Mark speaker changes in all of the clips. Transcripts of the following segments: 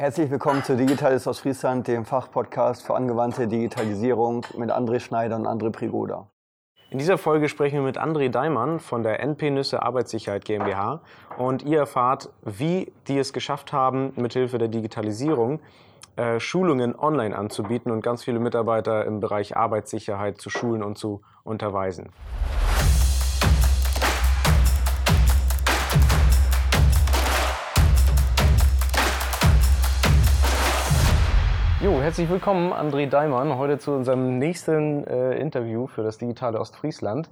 Speaker 1: Herzlich willkommen zu Digitales aus Friesland, dem Fachpodcast für angewandte Digitalisierung mit André Schneider und André Prigoda.
Speaker 2: In dieser Folge sprechen wir mit André Daimann von der NP Nüsse Arbeitssicherheit GmbH und ihr erfahrt, wie die es geschafft haben, mithilfe der Digitalisierung äh, Schulungen online anzubieten und ganz viele Mitarbeiter im Bereich Arbeitssicherheit zu schulen und zu unterweisen. Jo, herzlich willkommen, André Daimann, heute zu unserem nächsten äh, Interview für das digitale Ostfriesland.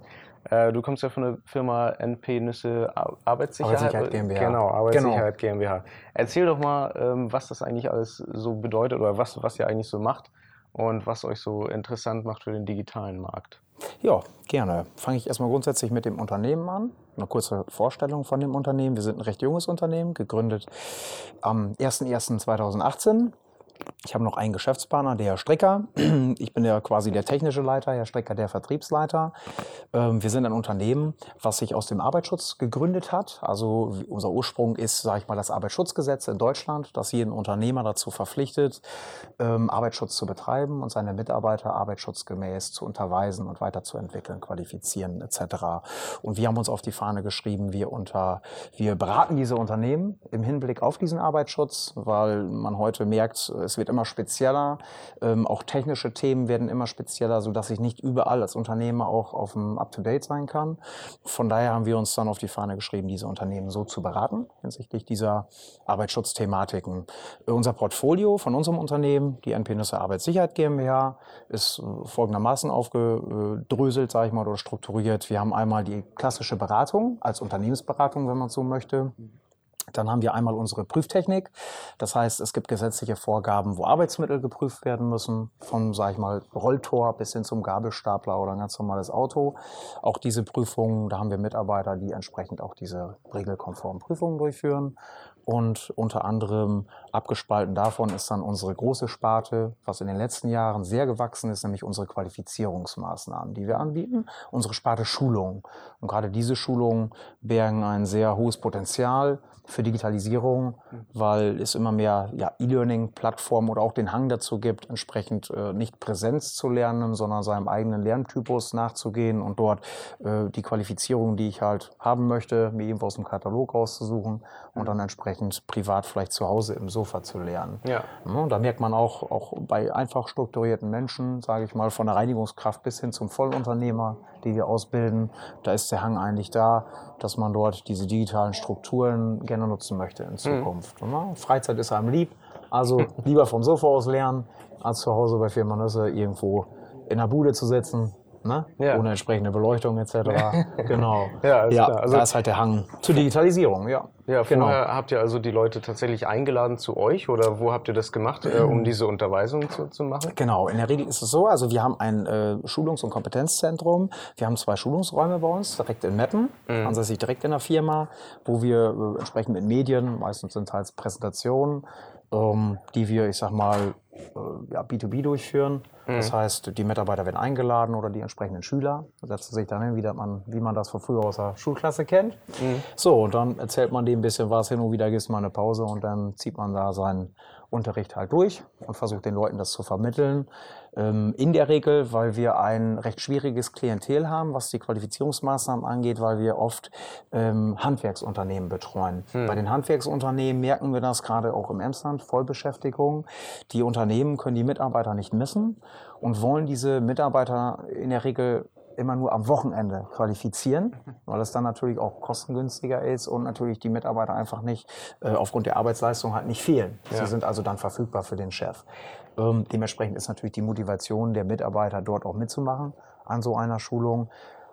Speaker 2: Äh, du kommst ja von der Firma NP Nüsse Arbeitssicherheit.
Speaker 1: Arbeitssicherheit GmbH.
Speaker 2: Genau, Arbeitssicherheit genau. GmbH. Erzähl doch mal, ähm, was das eigentlich alles so bedeutet oder was, was ihr eigentlich so macht und was euch so interessant macht für den digitalen Markt.
Speaker 3: Ja, gerne. Fange ich erstmal grundsätzlich mit dem Unternehmen an. Eine kurze Vorstellung von dem Unternehmen. Wir sind ein recht junges Unternehmen, gegründet am 01.01.2018 ich habe noch einen Geschäftspartner, der Herr Strecker. Ich bin ja quasi der technische Leiter, Herr Strecker der Vertriebsleiter. Ähm, wir sind ein Unternehmen, was sich aus dem Arbeitsschutz gegründet hat. Also unser Ursprung ist, sage ich mal, das Arbeitsschutzgesetz in Deutschland, das jeden Unternehmer dazu verpflichtet, ähm, Arbeitsschutz zu betreiben und seine Mitarbeiter arbeitsschutzgemäß zu unterweisen und weiterzuentwickeln, qualifizieren etc. Und wir haben uns auf die Fahne geschrieben, wir, unter, wir beraten diese Unternehmen im Hinblick auf diesen Arbeitsschutz, weil man heute merkt, es wird immer spezieller, ähm, auch technische Themen werden immer spezieller, sodass ich nicht überall als Unternehmer auch auf dem Up-to-Date sein kann. Von daher haben wir uns dann auf die Fahne geschrieben, diese Unternehmen so zu beraten hinsichtlich dieser Arbeitsschutzthematiken. Äh, unser Portfolio von unserem Unternehmen, die NP Arbeitssicherheit GmbH, ist äh, folgendermaßen aufgedröselt, sage ich mal, oder strukturiert. Wir haben einmal die klassische Beratung als Unternehmensberatung, wenn man so möchte. Dann haben wir einmal unsere Prüftechnik. Das heißt, es gibt gesetzliche Vorgaben, wo Arbeitsmittel geprüft werden müssen, von, sage ich mal, Rolltor bis hin zum Gabelstapler oder ein ganz normales Auto. Auch diese Prüfungen, da haben wir Mitarbeiter, die entsprechend auch diese regelkonformen Prüfungen durchführen. Und unter anderem abgespalten davon ist dann unsere große Sparte, was in den letzten Jahren sehr gewachsen ist, nämlich unsere Qualifizierungsmaßnahmen, die wir anbieten. Unsere Sparte Schulung. Und gerade diese Schulungen bergen ein sehr hohes Potenzial für Digitalisierung, weil es immer mehr ja, E-Learning-Plattformen oder auch den Hang dazu gibt, entsprechend äh, nicht Präsenz zu lernen, sondern seinem eigenen Lerntypus nachzugehen und dort äh, die Qualifizierung, die ich halt haben möchte, mir irgendwo aus dem Katalog rauszusuchen und dann entsprechend privat vielleicht zu Hause im Sofa zu lernen. Ja. ja da merkt man auch, auch bei einfach strukturierten Menschen, sage ich mal, von der Reinigungskraft bis hin zum Vollunternehmer, die wir ausbilden, da ist der Hang eigentlich da, dass man dort diese digitalen Strukturen gerne nutzen möchte in Zukunft. Mhm. Freizeit ist einem lieb, also lieber vom Sofa aus lernen, als zu Hause bei Firma Nüsse irgendwo in der Bude zu sitzen, ne? Ja. ohne entsprechende Beleuchtung etc. genau. Ja, ja also, da ist halt der Hang zur Digitalisierung, ja.
Speaker 2: Ja, vorher genau. habt ihr also die Leute tatsächlich eingeladen zu euch oder wo habt ihr das gemacht, äh, um diese Unterweisung zu, zu, machen?
Speaker 3: Genau, in der Regel ist es so, also wir haben ein äh, Schulungs- und Kompetenzzentrum, wir haben zwei Schulungsräume bei uns, direkt in Meppen, mhm. ansässig direkt in der Firma, wo wir äh, entsprechend mit Medien, meistens sind es halt Präsentationen, ähm, die wir, ich sag mal, äh, ja, B2B durchführen. Mhm. Das heißt, die Mitarbeiter werden eingeladen oder die entsprechenden Schüler setzen sich dann hin, wie man, wie man das von früher aus der Schulklasse kennt. Mhm. So, und dann erzählt man dem ein bisschen was hin und wieder, gibt es mal eine Pause und dann zieht man da seinen Unterricht halt durch und versucht den Leuten das zu vermitteln. Ähm, in der Regel, weil wir ein recht schwieriges Klientel haben, was die Qualifizierungsmaßnahmen angeht, weil wir oft ähm, Handwerksunternehmen betreuen. Hm. Bei den Handwerksunternehmen merken wir das gerade auch im Emsland, Vollbeschäftigung. Die Unternehmen können die Mitarbeiter nicht missen und wollen diese Mitarbeiter in der Regel immer nur am Wochenende qualifizieren, weil es dann natürlich auch kostengünstiger ist und natürlich die Mitarbeiter einfach nicht äh, aufgrund der Arbeitsleistung halt nicht fehlen. Ja. Sie sind also dann verfügbar für den Chef. Ähm, dementsprechend ist natürlich die Motivation der Mitarbeiter dort auch mitzumachen an so einer Schulung.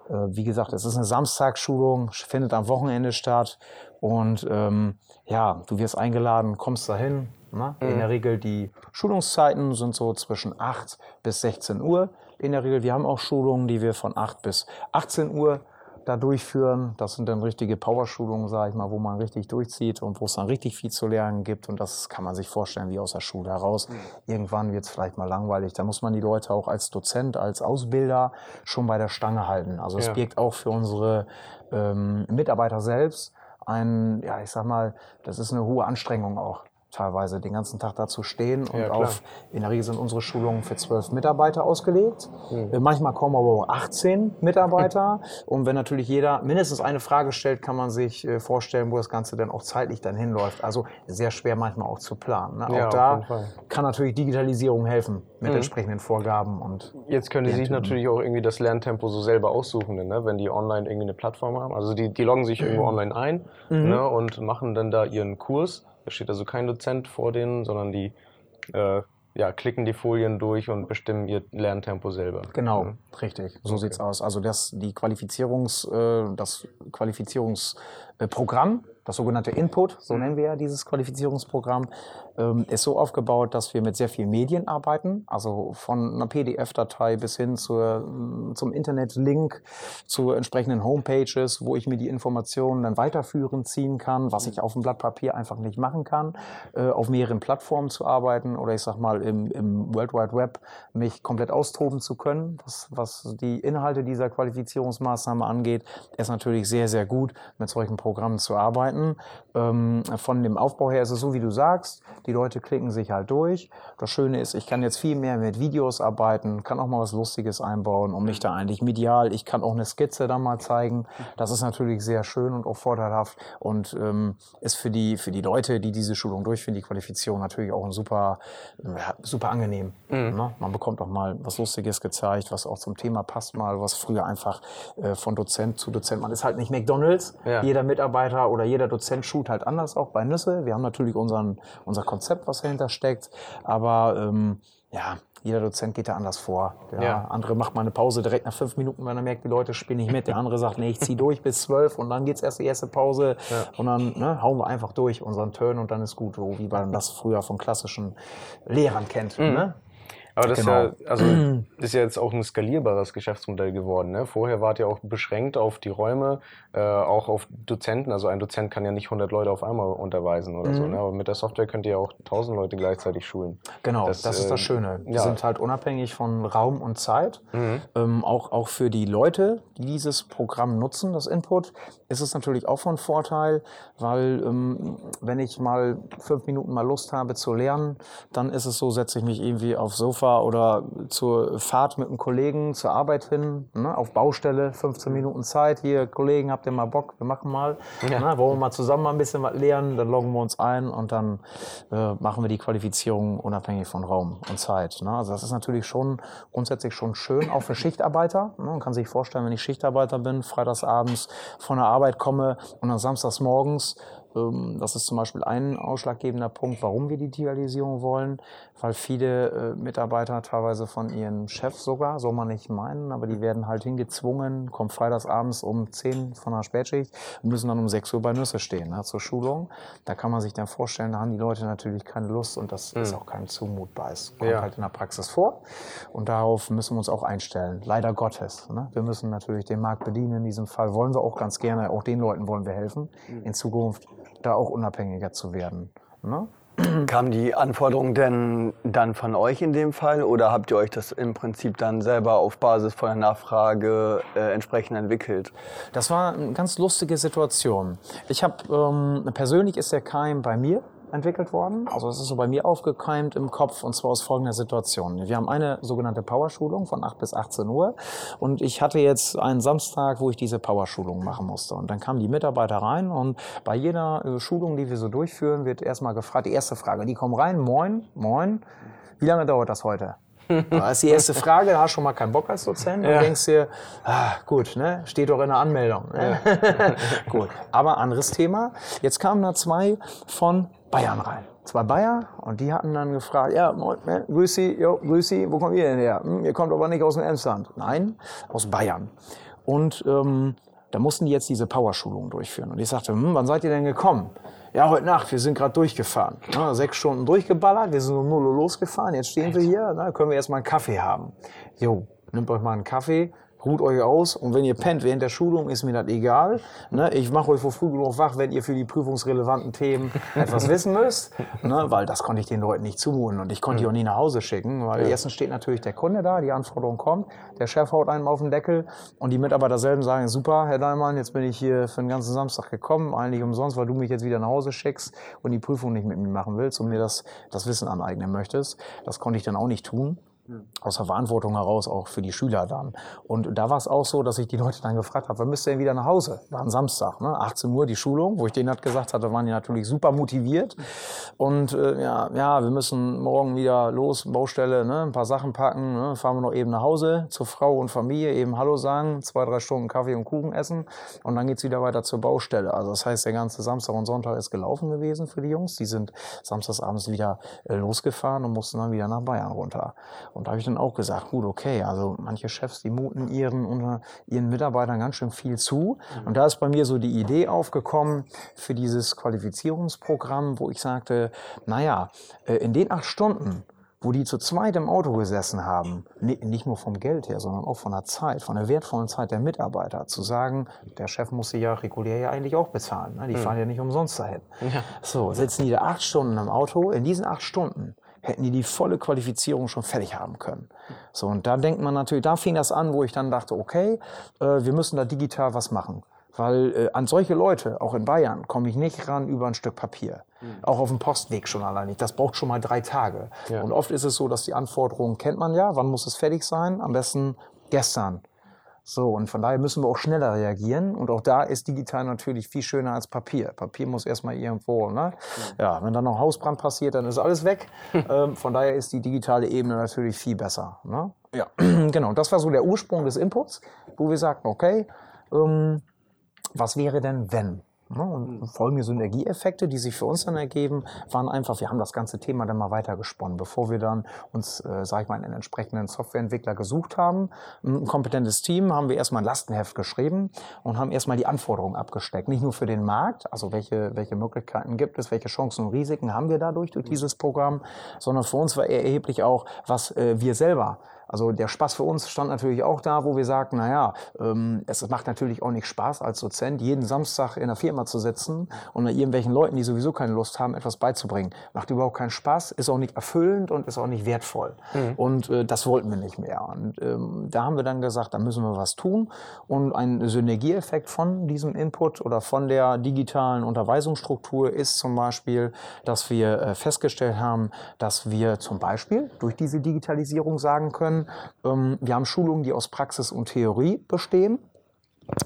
Speaker 3: Äh, wie gesagt, es ist eine Samstagsschulung, findet am Wochenende statt und ähm, ja, du wirst eingeladen, kommst dahin. Ne? Mhm. In der Regel die Schulungszeiten sind so zwischen 8 bis 16 Uhr in der Regel. Wir haben auch Schulungen, die wir von 8 bis 18 Uhr da durchführen. Das sind dann richtige Powerschulungen, sage ich mal, wo man richtig durchzieht und wo es dann richtig viel zu lernen gibt. Und das kann man sich vorstellen wie aus der Schule heraus. Mhm. Irgendwann wird es vielleicht mal langweilig. Da muss man die Leute auch als Dozent, als Ausbilder schon bei der Stange halten. Also es ja. birgt auch für unsere ähm, Mitarbeiter selbst ein, ja, ich sag mal, das ist eine hohe Anstrengung auch teilweise den ganzen Tag da zu stehen und
Speaker 2: Ja,
Speaker 3: auf, in der Regel sind unsere Schulungen für zwölf Mitarbeiter ausgelegt. Äh, Manchmal kommen aber auch 18 Mitarbeiter. Und wenn natürlich jeder mindestens eine Frage stellt, kann man sich äh, vorstellen, wo das Ganze dann auch zeitlich dann hinläuft. Also sehr schwer manchmal auch zu planen. Ne? Auch da kann natürlich Digitalisierung helfen mit entsprechenden Vorgaben und
Speaker 2: Jetzt können die sich natürlich auch irgendwie das Lerntempo so selber aussuchen, ne? wenn die online irgendwie eine Plattform haben. Also die, die loggen sich irgendwo online ein ne? und machen dann da ihren Kurs. Da steht also kein Dozent vor denen, sondern die äh, ja, klicken die Folien durch und bestimmen ihr Lerntempo selber.
Speaker 3: Genau,
Speaker 2: Mhm.
Speaker 3: richtig. So sieht's aus. Also das, die Qualifizierungs, äh, das Qualifizierungsprogramm, das sogenannte Input, so nennen wir ja dieses Qualifizierungsprogramm, ähm, ist so aufgebaut, dass wir mit sehr vielen Medien arbeiten, also von einer PDF-Datei bis hin zur, mm, zum Internet-Link, zu entsprechenden Homepages, wo ich mir die Informationen dann weiterführend ziehen kann, was ich auf dem Blatt Papier einfach nicht machen kann, äh, auf mehreren Plattformen zu arbeiten oder ich sag mal im, im World Wide Web mich komplett austoben zu können, was, was die Inhalte dieser Qualifizierungsmaßnahme angeht, ist natürlich sehr, sehr gut, mit solchen Programmen zu arbeiten. Ähm, von dem Aufbau her ist es so, wie du sagst, die Leute klicken sich halt durch. Das Schöne ist, ich kann jetzt viel mehr mit Videos arbeiten, kann auch mal was Lustiges einbauen und mich da eigentlich medial, ich kann auch eine Skizze da mal zeigen. Das ist natürlich sehr schön und auch vorteilhaft und ähm, ist für die, für die Leute, die diese Schulung durchführen, die Qualifizierung natürlich auch ein super, super angenehm. Ne? Man bekommt auch mal was Lustiges gezeigt, was auch zum Thema passt mal, was früher einfach äh, von Dozent zu Dozent, man ist halt nicht McDonalds.
Speaker 2: Ja.
Speaker 3: Jeder Mitarbeiter oder jeder Dozent schult halt anders auch bei Nüsse. Wir haben natürlich unseren, unser Konzept, was dahinter steckt, aber ähm, ja, jeder Dozent geht da anders vor. Der
Speaker 2: Ja.
Speaker 3: andere macht mal eine Pause direkt nach fünf Minuten, wenn er merkt, die Leute spielen nicht mit. Der andere sagt, nee, ich ziehe durch bis zwölf und dann geht's erst die erste Pause und dann ne, hauen wir einfach durch unseren Turn und dann ist gut, so wie man das früher von klassischen Lehrern kennt. Ne?
Speaker 2: Aber das
Speaker 3: Genau.
Speaker 2: ist, ja, also, ist ja jetzt auch ein skalierbares Geschäftsmodell geworden. Ne? Vorher wart ihr auch beschränkt auf die Räume, äh, auch auf Dozenten. Also ein Dozent kann ja nicht 100 Leute auf einmal unterweisen oder
Speaker 3: Mhm.
Speaker 2: so. Ne? Aber mit der Software könnt ihr ja auch 1000 Leute gleichzeitig schulen.
Speaker 3: Genau,
Speaker 2: Das,
Speaker 3: das, ist das
Speaker 2: äh,
Speaker 3: Schöne. Wir
Speaker 2: ja.
Speaker 3: sind halt unabhängig von Raum und Zeit.
Speaker 2: Mhm.
Speaker 3: Ähm, auch, auch für die Leute, die dieses Programm nutzen, das Input, ist es natürlich auch von Vorteil, weil ähm, wenn ich mal fünf Minuten mal Lust habe zu lernen, dann ist es so, setze ich mich irgendwie aufs Sofa oder zur Fahrt mit einem Kollegen zur Arbeit hin, ne, auf Baustelle, 15 Minuten Zeit. Hier, Kollegen, habt ihr mal Bock? Wir machen mal.
Speaker 2: Ja.
Speaker 3: Ne, wollen wir mal zusammen mal ein bisschen was lernen? Dann loggen wir uns ein und dann äh, machen wir die Qualifizierung unabhängig von Raum und Zeit. Ne? Also das ist natürlich schon grundsätzlich schon schön, auch für Schichtarbeiter. Ne? Man kann sich vorstellen, wenn ich Schichtarbeiter bin, freitagsabends von der Arbeit komme und dann samstags morgens das ist zum Beispiel ein ausschlaggebender Punkt, warum wir die Digitalisierung wollen, weil viele äh, Mitarbeiter teilweise von ihren Chefs sogar, soll man nicht meinen, aber die werden halt hingezwungen, kommen freitagsabends um 10 von der Spätschicht und müssen dann um 6 Uhr bei Nüsse stehen ne, zur Schulung. Da kann man sich dann vorstellen, da haben die Leute natürlich keine Lust und das ist auch keinem zumutbar. Es kommt
Speaker 2: Ja.
Speaker 3: halt in der Praxis vor und darauf müssen wir uns auch einstellen. Leider Gottes. Ne? Wir müssen natürlich den Markt bedienen. In diesem Fall wollen wir auch ganz gerne, auch den Leuten wollen wir helfen, in Zukunft da auch unabhängiger zu werden. Ne?
Speaker 1: Kam die Anforderung denn dann von euch in dem Fall oder habt ihr euch das im Prinzip dann selber auf Basis von der Nachfrage äh, entsprechend entwickelt?
Speaker 3: Das war eine ganz lustige Situation. Ich habe ähm, persönlich ist der Keim bei mir entwickelt worden. Also es ist so bei mir aufgekeimt im Kopf und zwar aus folgender Situation. Wir haben eine sogenannte Powerschulung von 8 bis 18 Uhr und ich hatte jetzt einen Samstag, wo ich diese Powerschulung machen musste. Und dann kamen die Mitarbeiter rein und bei jeder äh, Schulung, die wir so durchführen, wird erstmal gefragt, die erste Frage, die kommen rein, moin, moin, wie lange dauert das heute? Das ist die erste Frage, da hast du schon mal keinen Bock als Dozent und
Speaker 2: Ja.
Speaker 3: denkst dir, ah, gut, ne? steht doch in der Anmeldung. Ne? gut, aber anderes Thema. Jetzt kamen da zwei von Bayern rein. Zwei Bayer und die hatten dann gefragt, ja, moin, ne, grüß Sie, jo, grüß Sie, wo kommt ihr denn her? Hm, ihr kommt aber nicht aus dem Emsland. Nein, aus Bayern. Und ähm, da mussten die jetzt diese Powerschulung durchführen. Und ich sagte, hm, wann seid ihr denn gekommen? Ja, heute Nacht, wir sind gerade durchgefahren. Ja, sechs Stunden durchgeballert, wir sind um 0 Uhr losgefahren, jetzt stehen wir hier, na, können wir erst mal einen Kaffee haben. Jo, nehmt euch mal einen Kaffee, ruht euch aus und wenn ihr pennt während der Schulung, ist mir das egal. Ne? Ich mache euch vor früh genug wach, wenn ihr für die prüfungsrelevanten Themen etwas wissen müsst, ne? weil das konnte ich den Leuten nicht zumuten und ich konnte die auch nie nach Hause schicken, weil erstens steht natürlich der Kunde da, die Anforderung kommt, der Chef haut einem auf den Deckel und die Mitarbeiter selben sagen, super, Herr Daimann, jetzt bin ich hier für den ganzen Samstag gekommen, eigentlich umsonst, weil du mich jetzt wieder nach Hause schickst und die Prüfung nicht mit mir machen willst und mir das, das Wissen aneignen möchtest. Das konnte ich dann auch nicht tun aus der Verantwortung heraus auch für die Schüler dann. Und da war es auch so, dass ich die Leute dann gefragt habe, wann müsst ihr denn wieder nach Hause? War ein Samstag, ne? 18 Uhr die Schulung, wo ich denen halt gesagt hatte, waren die natürlich super motiviert. Und äh, ja, ja, wir müssen morgen wieder los, Baustelle, ne? ein paar Sachen packen, ne? fahren wir noch eben nach Hause zur Frau und Familie, eben Hallo sagen, zwei, drei Stunden Kaffee und Kuchen essen und dann geht's wieder weiter zur Baustelle. Also das heißt, der ganze Samstag und Sonntag ist gelaufen gewesen für die Jungs. Die sind samstagsabends wieder äh, losgefahren und mussten dann wieder nach Bayern runter. Und da habe ich dann auch gesagt, gut, okay, also manche Chefs, die muten ihren, ihren Mitarbeitern ganz schön viel zu. Und da ist bei mir so die Idee aufgekommen für dieses Qualifizierungsprogramm, wo ich sagte, naja, äh, in den acht Stunden, wo die zu zweit im Auto gesessen haben, ni- nicht nur vom Geld her, sondern auch von der Zeit, von der wertvollen Zeit der Mitarbeiter, zu sagen, der Chef muss sie ja regulär ja eigentlich auch bezahlen. Ne? Die fahren ja nicht umsonst dahin. So, sitzen die da acht Stunden im Auto. In diesen acht Stunden hätten die die volle Qualifizierung schon fertig haben können. So, und da denkt man natürlich, da fing das an, wo ich dann dachte, okay, äh, wir müssen da digital was machen. Weil äh, an solche Leute, auch in Bayern, komme ich nicht ran über ein Stück Papier. Auch auf dem Postweg schon allein nicht. Das braucht schon mal drei Tage. Und oft ist es so, dass die Anforderungen kennt man ja. Wann muss es fertig sein? Am besten gestern. So, und von daher müssen wir auch schneller reagieren. Und auch da ist digital natürlich viel schöner als Papier. Papier muss erstmal irgendwo, ne? Ja, wenn dann noch Hausbrand passiert, dann ist alles weg. ähm, von daher ist die digitale Ebene natürlich viel besser. Ne? Ja, genau. Das war so der Ursprung des Inputs, wo wir sagten, okay, ähm, was wäre denn, wenn? Ne, Und folgende Synergieeffekte, die sich für uns dann ergeben, waren einfach, wir haben das ganze Thema dann mal weiter gesponnen, bevor wir dann uns, äh, sag ich mal, einen entsprechenden Softwareentwickler gesucht haben. Ein kompetentes Team haben wir erstmal ein Lastenheft geschrieben und haben erstmal die Anforderungen abgesteckt. Nicht nur für den Markt, also welche, welche Möglichkeiten gibt es, welche Chancen und Risiken haben wir dadurch durch dieses Programm, sondern für uns war eher erheblich auch, was äh, wir selber also der Spaß für uns stand natürlich auch da, wo wir sagten, naja, ähm, es macht natürlich auch nicht Spaß als Dozent, jeden Samstag in der Firma zu sitzen und irgendwelchen Leuten, die sowieso keine Lust haben, etwas beizubringen. Macht überhaupt keinen Spaß, ist auch nicht erfüllend und ist auch nicht wertvoll. Und äh, das wollten wir nicht mehr. Und ähm, da haben wir dann gesagt, da müssen wir was tun. Und ein Synergieeffekt von diesem Input oder von der digitalen Unterweisungsstruktur ist zum Beispiel, dass wir äh, festgestellt haben, dass wir zum Beispiel durch diese Digitalisierung sagen können, ähm, wir haben Schulungen, die aus Praxis und Theorie bestehen.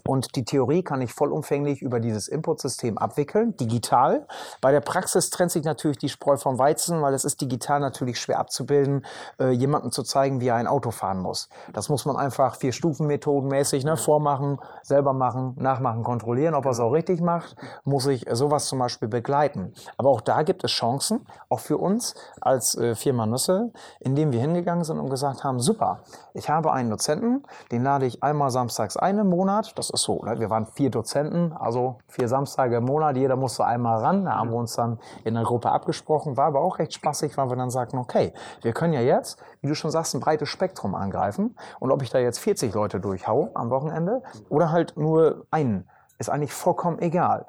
Speaker 3: Und die Theorie kann ich vollumfänglich über dieses Inputsystem abwickeln, digital. Bei der Praxis trennt sich natürlich die Spreu vom Weizen, weil es ist digital natürlich schwer abzubilden, äh, jemandem zu zeigen, wie er ein Auto fahren muss. Das muss man einfach vier Stufen methodenmäßig ne, vormachen, selber machen, nachmachen, kontrollieren, ob er es auch richtig macht, muss ich sowas zum Beispiel begleiten. Aber auch da gibt es Chancen, auch für uns als äh, Firma Nüsse, indem wir hingegangen sind und gesagt haben, super, ich habe einen Dozenten, den lade ich einmal samstags ein im Monat. Das ist so, ne? wir waren vier Dozenten, also vier Samstage im Monat, jeder musste einmal ran. Da haben wir uns dann in der Gruppe abgesprochen, war aber auch recht spaßig, weil wir dann sagten, okay, wir können ja jetzt, wie du schon sagst, ein breites Spektrum angreifen. Und ob ich da jetzt 40 Leute durchhau am Wochenende oder halt nur einen, ist eigentlich vollkommen egal.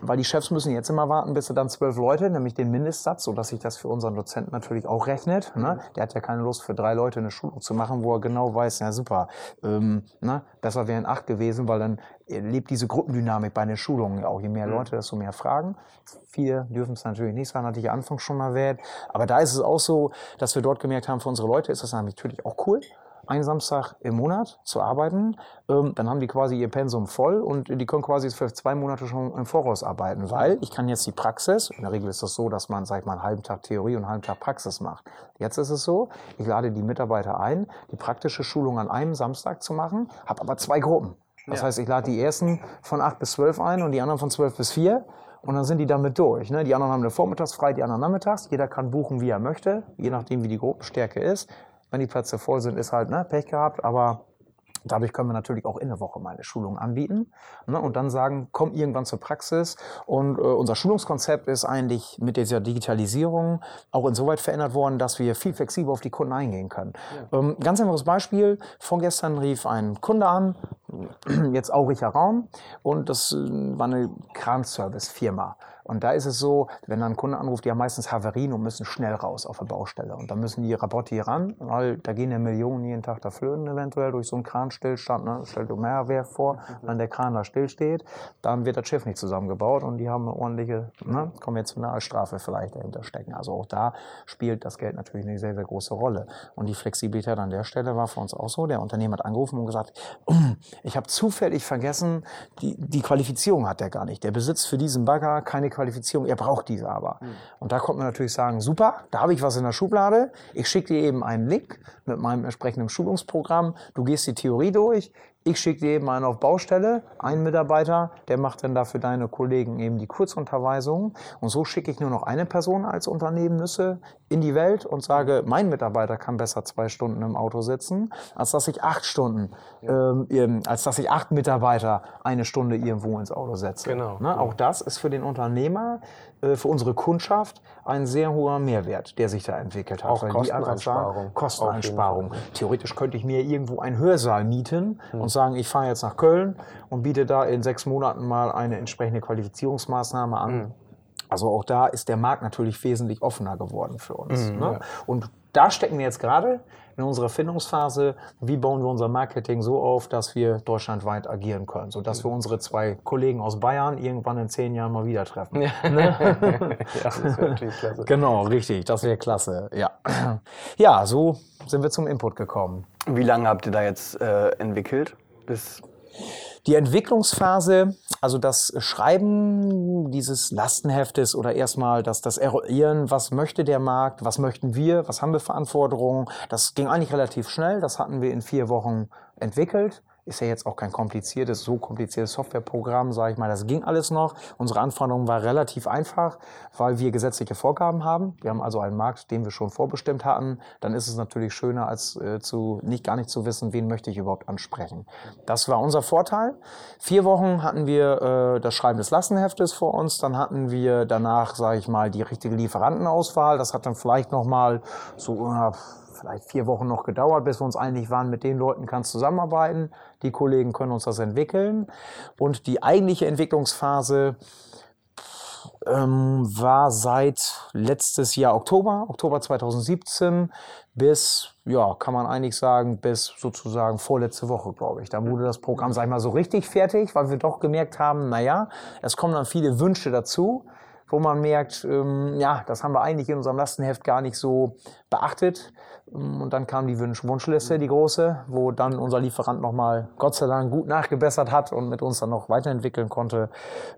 Speaker 3: Weil die Chefs müssen jetzt immer warten, bis sie dann zwölf Leute, nämlich den Mindestsatz, sodass sich das für unseren Dozenten natürlich auch rechnet. Ne? Der hat ja keine Lust, für drei Leute eine Schulung zu machen, wo er genau weiß, ja super, ähm, ne? besser wären acht gewesen, weil dann lebt diese Gruppendynamik bei den Schulungen auch. Je mehr Leute, desto mehr Fragen. Viele dürfen es natürlich nicht sein, hatte ich anfangs schon mal erwähnt. Aber da ist es auch so, dass wir dort gemerkt haben, für unsere Leute ist das natürlich auch cool einen Samstag im Monat zu arbeiten. Ähm, dann haben die quasi ihr Pensum voll und die können quasi für zwei Monate schon im Voraus arbeiten, weil ich kann jetzt die Praxis, in der Regel ist das so, dass man, sag ich mal, einen halben Tag Theorie und einen halben Tag Praxis macht. Jetzt ist es so, ich lade die Mitarbeiter ein, die praktische Schulung an einem Samstag zu machen, habe aber zwei Gruppen. Das heißt, ich lade die ersten von acht bis zwölf ein und die anderen von zwölf bis vier. Und dann sind die damit durch. Ne? Die anderen haben eine Vormittags frei, die anderen nachmittags. Jeder kann buchen, wie er möchte, je nachdem, wie die Gruppenstärke ist. Wenn die Plätze voll sind, ist halt ne, Pech gehabt, aber Dadurch können wir natürlich auch in der Woche mal eine Schulung anbieten ne, und dann sagen, komm irgendwann zur Praxis. Und äh, unser Schulungskonzept ist eigentlich mit dieser Digitalisierung auch insoweit verändert worden, dass wir viel flexibler auf die Kunden eingehen können. Ja. Ähm, ganz einfaches Beispiel, vorgestern rief ein Kunde an, jetzt Auricher Raum, und das äh, war eine Kranservice-Firma. Und da ist es so, wenn dann ein Kunde anruft, die haben meistens Haverien und müssen schnell raus auf der Baustelle. Und dann müssen die Rapporte ran, weil da gehen ja Millionen jeden Tag da flöten eventuell durch so einen Kranstillstand. Ne? Stell dir Mehrwehr vor, wenn der Kran da stillsteht, dann wird das Schiff nicht zusammengebaut und die haben eine ordentliche ne, konventionale Strafe vielleicht dahinter stecken. Also auch da spielt das Geld natürlich eine sehr, sehr große Rolle. Und die Flexibilität an der Stelle war für uns auch so. Der Unternehmer hat angerufen und gesagt, ich habe zufällig vergessen, die, die Qualifizierung hat er gar nicht. Der besitzt für diesen Bagger keine Qualifizierung, er braucht diese aber. Mhm. Und da kommt man natürlich sagen, super, da habe ich was in der Schublade, ich schicke dir eben einen Link mit meinem entsprechenden Schulungsprogramm, du gehst die Theorie durch, ich schicke dir eben einen auf Baustelle, einen Mitarbeiter, der macht dann dafür deine Kollegen eben die Kurzunterweisung. Und so schicke ich nur noch eine Person als Unternehmen Nüsse in die Welt und sage, mein Mitarbeiter kann besser zwei Stunden im Auto sitzen, als dass ich acht Stunden, ähm, als dass ich acht Mitarbeiter eine Stunde irgendwo ins Auto setze. Genau. Ne? Auch das ist für den Unternehmer äh, für unsere Kundschaft ein sehr hoher Mehrwert, der sich da entwickelt hat.
Speaker 2: Auch Kosteneinsparung.
Speaker 3: Kosteneinsparung. Theoretisch könnte ich mir irgendwo einen Hörsaal mieten hm. und sagen, ich fahre jetzt nach Köln und biete da in sechs Monaten mal eine entsprechende Qualifizierungsmaßnahme an. Hm. Also auch da ist der Markt natürlich wesentlich offener geworden für uns. Mhm, ne? ja. Und da stecken wir jetzt gerade in unserer Findungsphase, wie bauen wir unser Marketing so auf, dass wir deutschlandweit agieren können, sodass wir unsere zwei Kollegen aus Bayern irgendwann in zehn Jahren mal wieder treffen. Ja, ne? ja das wäre natürlich klasse. Genau, richtig, das wäre klasse. Ja. ja, so sind wir zum Input gekommen.
Speaker 1: Wie lange habt ihr da jetzt äh, entwickelt? Bis
Speaker 3: die Entwicklungsphase, also das Schreiben dieses Lastenheftes oder erstmal das, das Eruieren, was möchte der Markt, was möchten wir, was haben wir für Anforderungen, das ging eigentlich relativ schnell. Das hatten wir in vier Wochen entwickelt. Ist ja jetzt auch kein kompliziertes, so kompliziertes Softwareprogramm, sage ich mal. Das ging alles noch. Unsere Anforderung war relativ einfach, weil wir gesetzliche Vorgaben haben. Wir haben also einen Markt, den wir schon vorbestimmt hatten. Dann ist es natürlich schöner, als äh, zu nicht gar nicht zu wissen, wen möchte ich überhaupt ansprechen. Das war unser Vorteil. Vier Wochen hatten wir äh, das Schreiben des Lastenheftes vor uns. Dann hatten wir danach, sage ich mal, die richtige Lieferantenauswahl. Das hat dann vielleicht noch mal so äh, vielleicht vier Wochen noch gedauert, bis wir uns einig waren, mit den Leuten kannst zusammenarbeiten. Die Kollegen können uns das entwickeln. Und die eigentliche Entwicklungsphase ähm, war seit letztes Jahr Oktober, Oktober 2017 bis, ja, kann man eigentlich sagen, bis sozusagen vorletzte Woche, glaube ich. Da wurde das Programm, sag ich mal, so richtig fertig, weil wir doch gemerkt haben, naja, es kommen dann viele Wünsche dazu wo man merkt, ähm, ja, das haben wir eigentlich in unserem Lastenheft gar nicht so beachtet. Ähm, und dann kam die Wunsch Wunschliste, die große, wo dann unser Lieferant nochmal Gott sei Dank gut nachgebessert hat und mit uns dann noch weiterentwickeln konnte.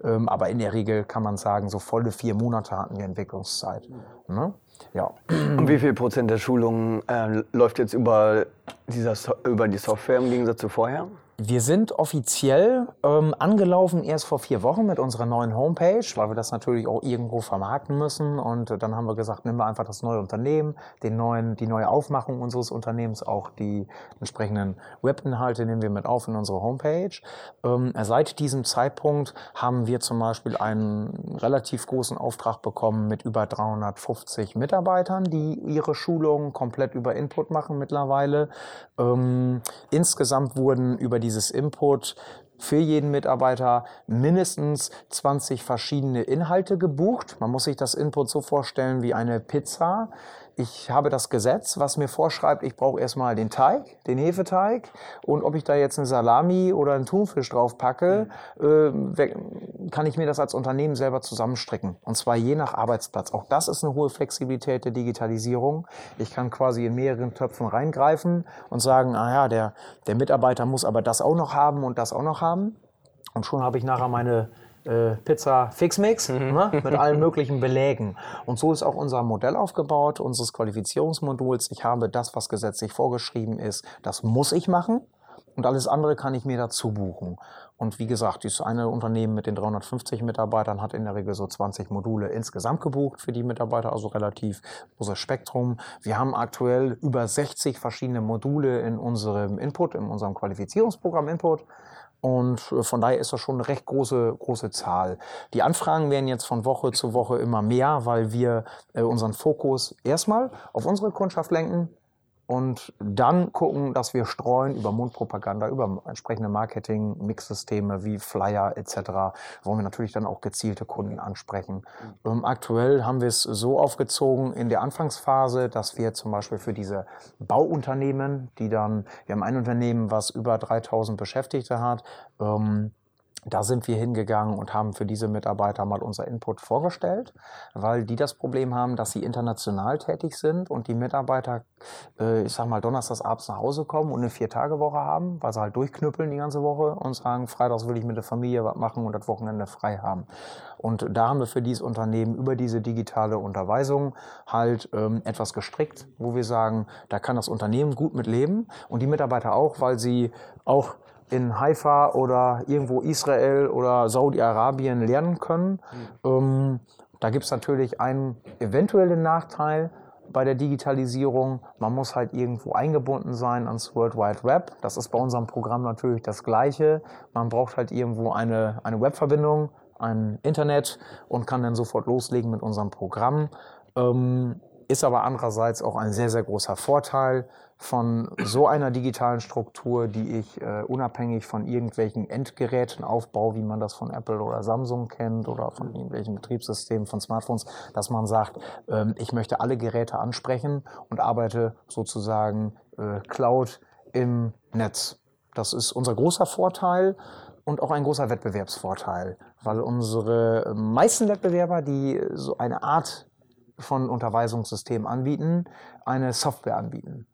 Speaker 3: Ähm, aber in der Regel kann man sagen, so volle vier Monate hatten wir Entwicklungszeit. Ne?
Speaker 1: Ja. Und wie viel Prozent der Schulungen äh, läuft jetzt über, dieser so über die Software im Gegensatz zu vorher?
Speaker 3: Wir sind offiziell ähm, angelaufen erst vor vier Wochen mit unserer neuen Homepage, weil wir das natürlich auch irgendwo vermarkten müssen. Und dann haben wir gesagt, nehmen wir einfach das neue Unternehmen, den neuen, die neue Aufmachung unseres Unternehmens, auch die entsprechenden Webinhalte nehmen wir mit auf in unsere Homepage. Ähm, seit diesem Zeitpunkt haben wir zum Beispiel einen relativ großen Auftrag bekommen mit über 350 Mitarbeitern, die ihre Schulungen komplett über Input machen mittlerweile. Ähm, insgesamt wurden über die dieses Input für jeden Mitarbeiter mindestens 20 verschiedene Inhalte gebucht. Man muss sich das Input so vorstellen wie eine Pizza ich habe das Gesetz, was mir vorschreibt, ich brauche erstmal den Teig, den Hefeteig und ob ich da jetzt eine Salami oder einen Thunfisch drauf packe, mhm. äh, kann ich mir das als Unternehmen selber zusammenstricken. Und zwar je nach Arbeitsplatz. Auch das ist eine hohe Flexibilität der Digitalisierung. Ich kann quasi in mehreren Töpfen reingreifen und sagen, ah ja, der, der Mitarbeiter muss aber das auch noch haben und das auch noch haben. Und schon habe ich nachher meine äh, Pizza Fixmix mhm. ne, mit allen möglichen Belägen. Und so ist auch unser Modell aufgebaut, unseres Qualifizierungsmoduls. Ich habe das, was gesetzlich vorgeschrieben ist, das muss ich machen. und alles andere kann ich mir dazu buchen. Und wie gesagt, dieses eine Unternehmen mit den 350 Mitarbeitern hat in der Regel so 20 Module insgesamt gebucht für die Mitarbeiter, also relativ großes Spektrum. Wir haben aktuell über 60 verschiedene Module in unserem Input, in unserem Qualifizierungsprogramm Input. Und äh, von daher ist das schon eine recht große, große Zahl. Die Anfragen werden jetzt von Woche zu Woche immer mehr, weil wir äh, unseren Fokus erstmal auf unsere Kundschaft lenken, und dann gucken, dass wir streuen über Mundpropaganda, über entsprechende Marketing-Mixsysteme wie Flyer etc., wollen wir natürlich dann auch gezielte Kunden ansprechen. Ähm, aktuell haben wir es so aufgezogen in der Anfangsphase, dass wir zum Beispiel für diese Bauunternehmen, die dann, wir haben ein Unternehmen, was über 3000 Beschäftigte hat, ähm, da sind wir hingegangen und haben für diese Mitarbeiter mal unser Input vorgestellt, weil die das Problem haben, dass sie international tätig sind und die Mitarbeiter, äh, ich sag mal, donnerstags abends nach Hause kommen und eine Vier-Tage-Woche haben, weil sie halt durchknüppeln die ganze Woche und sagen, freitags will ich mit der Familie was machen und das Wochenende frei haben. Und da haben wir für dieses Unternehmen über diese digitale Unterweisung halt ähm, etwas gestrickt, wo wir sagen, da kann das Unternehmen gut mit leben und die Mitarbeiter auch, weil sie auch in Haifa oder irgendwo Israel oder Saudi-Arabien lernen können. Mhm. Ähm, da gibt es natürlich einen eventuellen Nachteil bei der Digitalisierung. Man muss halt irgendwo eingebunden sein ans World Wide Web. Das ist bei unserem Programm natürlich das Gleiche. Man braucht halt irgendwo eine, eine Webverbindung, ein Internet und kann dann sofort loslegen mit unserem Programm. Ähm, ist aber andererseits auch ein sehr, sehr großer Vorteil von so einer digitalen Struktur, die ich äh, unabhängig von irgendwelchen Endgeräten aufbaue, wie man das von Apple oder Samsung kennt oder von irgendwelchen Betriebssystemen von Smartphones, dass man sagt, ähm, ich möchte alle Geräte ansprechen und arbeite sozusagen äh, Cloud im Netz. Das ist unser großer Vorteil und auch ein großer Wettbewerbsvorteil, weil unsere meisten Wettbewerber, die so eine Art von Unterweisungssystemen anbieten, eine Software anbieten.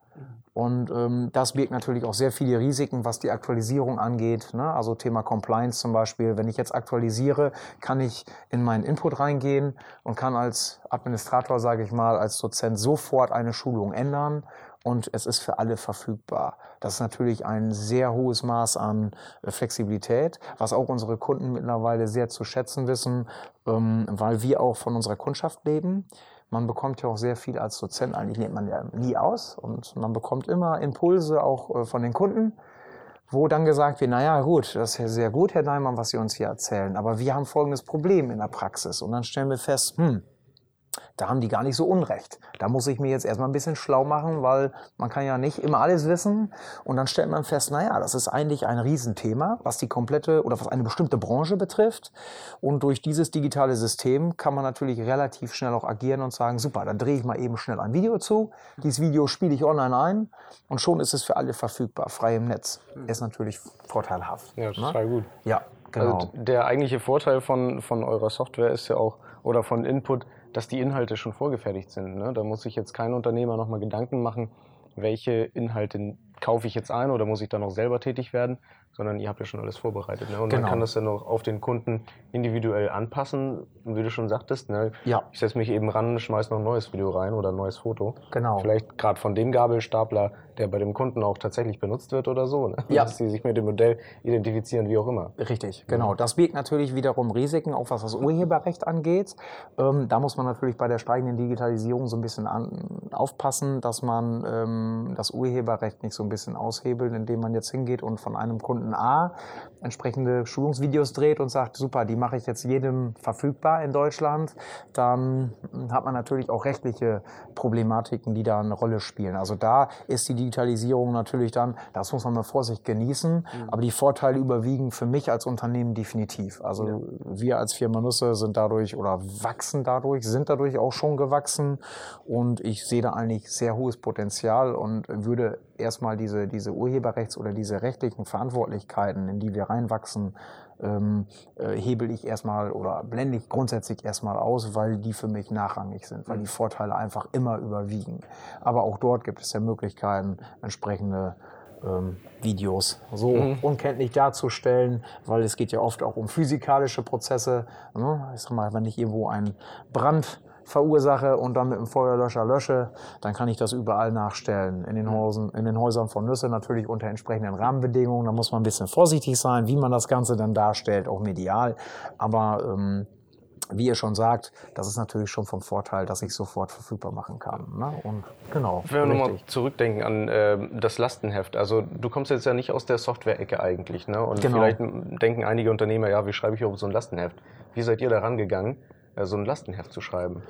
Speaker 3: Und ähm, das birgt natürlich auch sehr viele Risiken, was die Aktualisierung angeht. Ne? Also Thema Compliance zum Beispiel. Wenn ich jetzt aktualisiere, kann ich in meinen Input reingehen und kann als Administrator, sage ich mal, als Dozent sofort eine Schulung ändern und es ist für alle verfügbar. Das ist natürlich ein sehr hohes Maß an äh, Flexibilität, was auch unsere Kunden mittlerweile sehr zu schätzen wissen, ähm, weil wir auch von unserer Kundschaft leben. Man bekommt ja auch sehr viel als Dozent, eigentlich nimmt man ja nie aus und man bekommt immer Impulse auch äh, von den Kunden, wo dann gesagt wird, naja gut, das ist ja sehr gut, Herr Daimann, was Sie uns hier erzählen, aber wir haben folgendes Problem in der Praxis und dann stellen wir fest, hm, da haben die gar nicht so unrecht. Da muss ich mir jetzt erstmal ein bisschen schlau machen, weil man kann ja nicht immer alles wissen. Und dann stellt man fest, naja, das ist eigentlich ein Riesenthema, was die komplette oder was eine bestimmte Branche betrifft. Und durch dieses digitale System kann man natürlich relativ schnell auch agieren und sagen, super, dann drehe ich mal eben schnell ein Video zu. Dieses Video spiele ich online ein und schon ist es für alle verfügbar, frei im Netz. Ist natürlich vorteilhaft.
Speaker 2: Ja, total ne? gut.
Speaker 3: Ja, genau. Also
Speaker 2: der eigentliche Vorteil von, von eurer Software ist ja auch, oder von Input, dass die Inhalte schon vorgefertigt sind. Ne? Da muss sich jetzt kein Unternehmer nochmal Gedanken machen, welche Inhalte kaufe ich jetzt ein oder muss ich da noch selber tätig werden, sondern ihr habt ja schon alles vorbereitet. Ne? Und genau. man kann das dann auch auf den Kunden individuell anpassen, wie du schon sagtest. Ne?
Speaker 3: Ja.
Speaker 2: Ich setze mich eben ran, schmeiße noch ein neues Video rein oder ein neues Foto.
Speaker 3: Genau.
Speaker 2: Vielleicht gerade von dem Gabelstapler, der bei dem Kunden auch tatsächlich benutzt wird oder so. Ne?
Speaker 3: Ja.
Speaker 2: Dass sie sich mit dem Modell identifizieren, wie auch immer.
Speaker 3: Richtig, genau. Das birgt natürlich wiederum Risiken, auch was das Urheberrecht angeht. Ähm, da muss man natürlich bei der steigenden Digitalisierung so ein bisschen an, aufpassen, dass man ähm, das Urheberrecht nicht so ein bisschen aushebelt, indem man jetzt hingeht und von einem Kunden A entsprechende Schulungsvideos dreht und sagt, super, die mache ich jetzt jedem verfügbar in Deutschland, dann hat man natürlich auch rechtliche Problematiken, die da eine Rolle spielen. Also da ist die Digitalisierung natürlich dann, das muss man mit Vorsicht genießen, mhm. aber die Vorteile überwiegen für mich als Unternehmen definitiv. Also ja. wir als Firma Nüsse sind dadurch oder wachsen dadurch, sind dadurch auch schon gewachsen und ich sehe da eigentlich sehr hohes Potenzial und würde erstmal diese, diese Urheberrechts- oder diese rechtlichen Verantwortlichkeiten, in die wir reinwachsen, ähm, äh, hebel ich erstmal oder blende ich grundsätzlich erstmal aus, weil die für mich nachrangig sind, weil die Vorteile einfach immer überwiegen. Aber auch dort gibt es ja Möglichkeiten, entsprechende ähm, Videos so mhm. unkenntlich darzustellen, weil es geht ja oft auch um physikalische Prozesse. Ne? Ich sag mal, wenn ich irgendwo einen Brand verursache und dann mit dem Feuerlöscher lösche, dann kann ich das überall nachstellen. In den, Häusern, in den Häusern von Nüsse natürlich unter entsprechenden Rahmenbedingungen. Da muss man ein bisschen vorsichtig sein, wie man das Ganze dann darstellt, auch medial. Aber ähm, wie ihr schon sagt, das ist natürlich schon vom Vorteil, dass ich sofort verfügbar machen kann. Ne? Und genau.
Speaker 2: Wenn wir nochmal zurückdenken an äh, das Lastenheft. Also du kommst jetzt ja nicht aus der Software-Ecke eigentlich. Ne? Und genau. vielleicht denken einige Unternehmer, ja, wie schreibe ich überhaupt so ein Lastenheft? Wie seid ihr da rangegangen, so ein Lastenheft zu schreiben?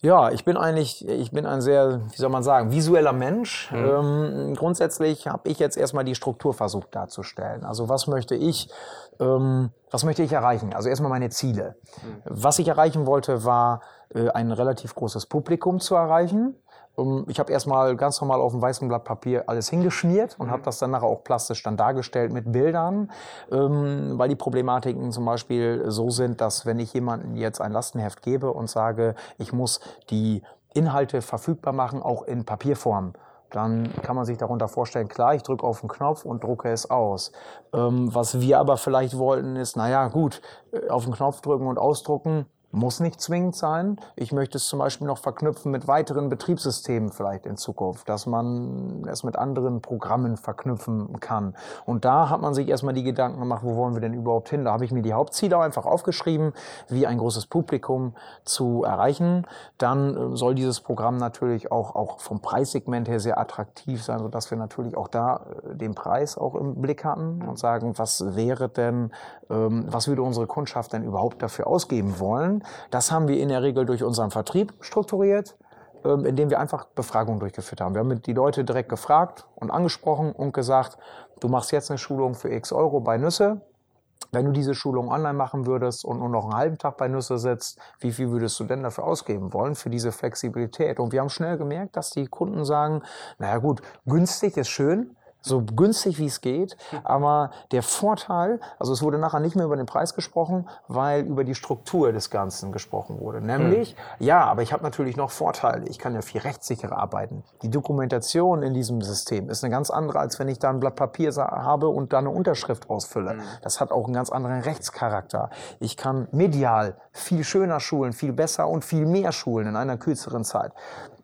Speaker 3: Ja, ich bin eigentlich, ich bin ein sehr, wie soll man sagen, visueller Mensch. Mhm. Ähm, grundsätzlich habe ich jetzt erstmal die Struktur versucht darzustellen. Also was möchte ich, ähm, was möchte ich erreichen? Also erstmal meine Ziele. Mhm. Was ich erreichen wollte, war äh, ein relativ großes Publikum zu erreichen. Ähm, ich habe erstmal ganz normal auf dem weißen Blatt Papier alles hingeschmiert und mhm. habe das dann nachher auch plastisch dann dargestellt mit Bildern, ähm, weil die Problematiken zum Beispiel so sind, dass wenn ich jemandem jetzt ein Lastenheft gebe und sage, ich muss die Inhalte verfügbar machen, auch in Papierform, dann kann man sich darunter vorstellen, klar, ich drücke auf den Knopf und drucke es aus. Ähm, was wir aber vielleicht wollten, ist, naja, gut, äh, auf den Knopf drücken und ausdrucken, muss nicht zwingend sein. Ich möchte es zum Beispiel noch verknüpfen mit weiteren Betriebssystemen vielleicht in Zukunft, dass man es mit anderen Programmen verknüpfen kann. Und da hat man sich erstmal die Gedanken gemacht, wo wollen wir denn überhaupt hin? Da habe ich mir die Hauptziele einfach aufgeschrieben, wie ein großes Publikum zu erreichen. Dann äh, soll dieses Programm natürlich auch, auch vom Preissegment her sehr attraktiv sein, sodass wir natürlich auch da äh, den Preis auch im Blick hatten und sagen, was wäre denn, was würde unsere Kundschaft denn überhaupt dafür ausgeben wollen? Das haben wir in der Regel durch unseren Vertrieb strukturiert, ähm, indem wir einfach Befragungen durchgeführt haben. Wir haben die Leute direkt gefragt und angesprochen und gesagt, du machst jetzt eine Schulung für x Euro bei Nüsse. Wenn du diese Schulung online machen würdest und nur noch einen halben Tag bei Nüsse sitzt, wie viel würdest du denn dafür ausgeben wollen, für diese Flexibilität? Und wir haben schnell gemerkt, dass die Kunden sagen, naja gut, günstig ist schön, so günstig wie es geht. Aber der Vorteil, also es wurde nachher nicht mehr über den Preis gesprochen, weil über die Struktur des Ganzen gesprochen wurde. Nämlich, mhm. ja, aber ich habe natürlich noch Vorteile. Ich kann ja viel rechtssicherer arbeiten. Die Dokumentation in diesem System ist eine ganz andere, als wenn ich da ein Blatt Papier habe und da eine Unterschrift ausfülle. Mhm. Das hat auch einen ganz anderen Rechtscharakter. Ich kann medial viel schöner schulen, viel besser und viel mehr schulen in einer kürzeren Zeit.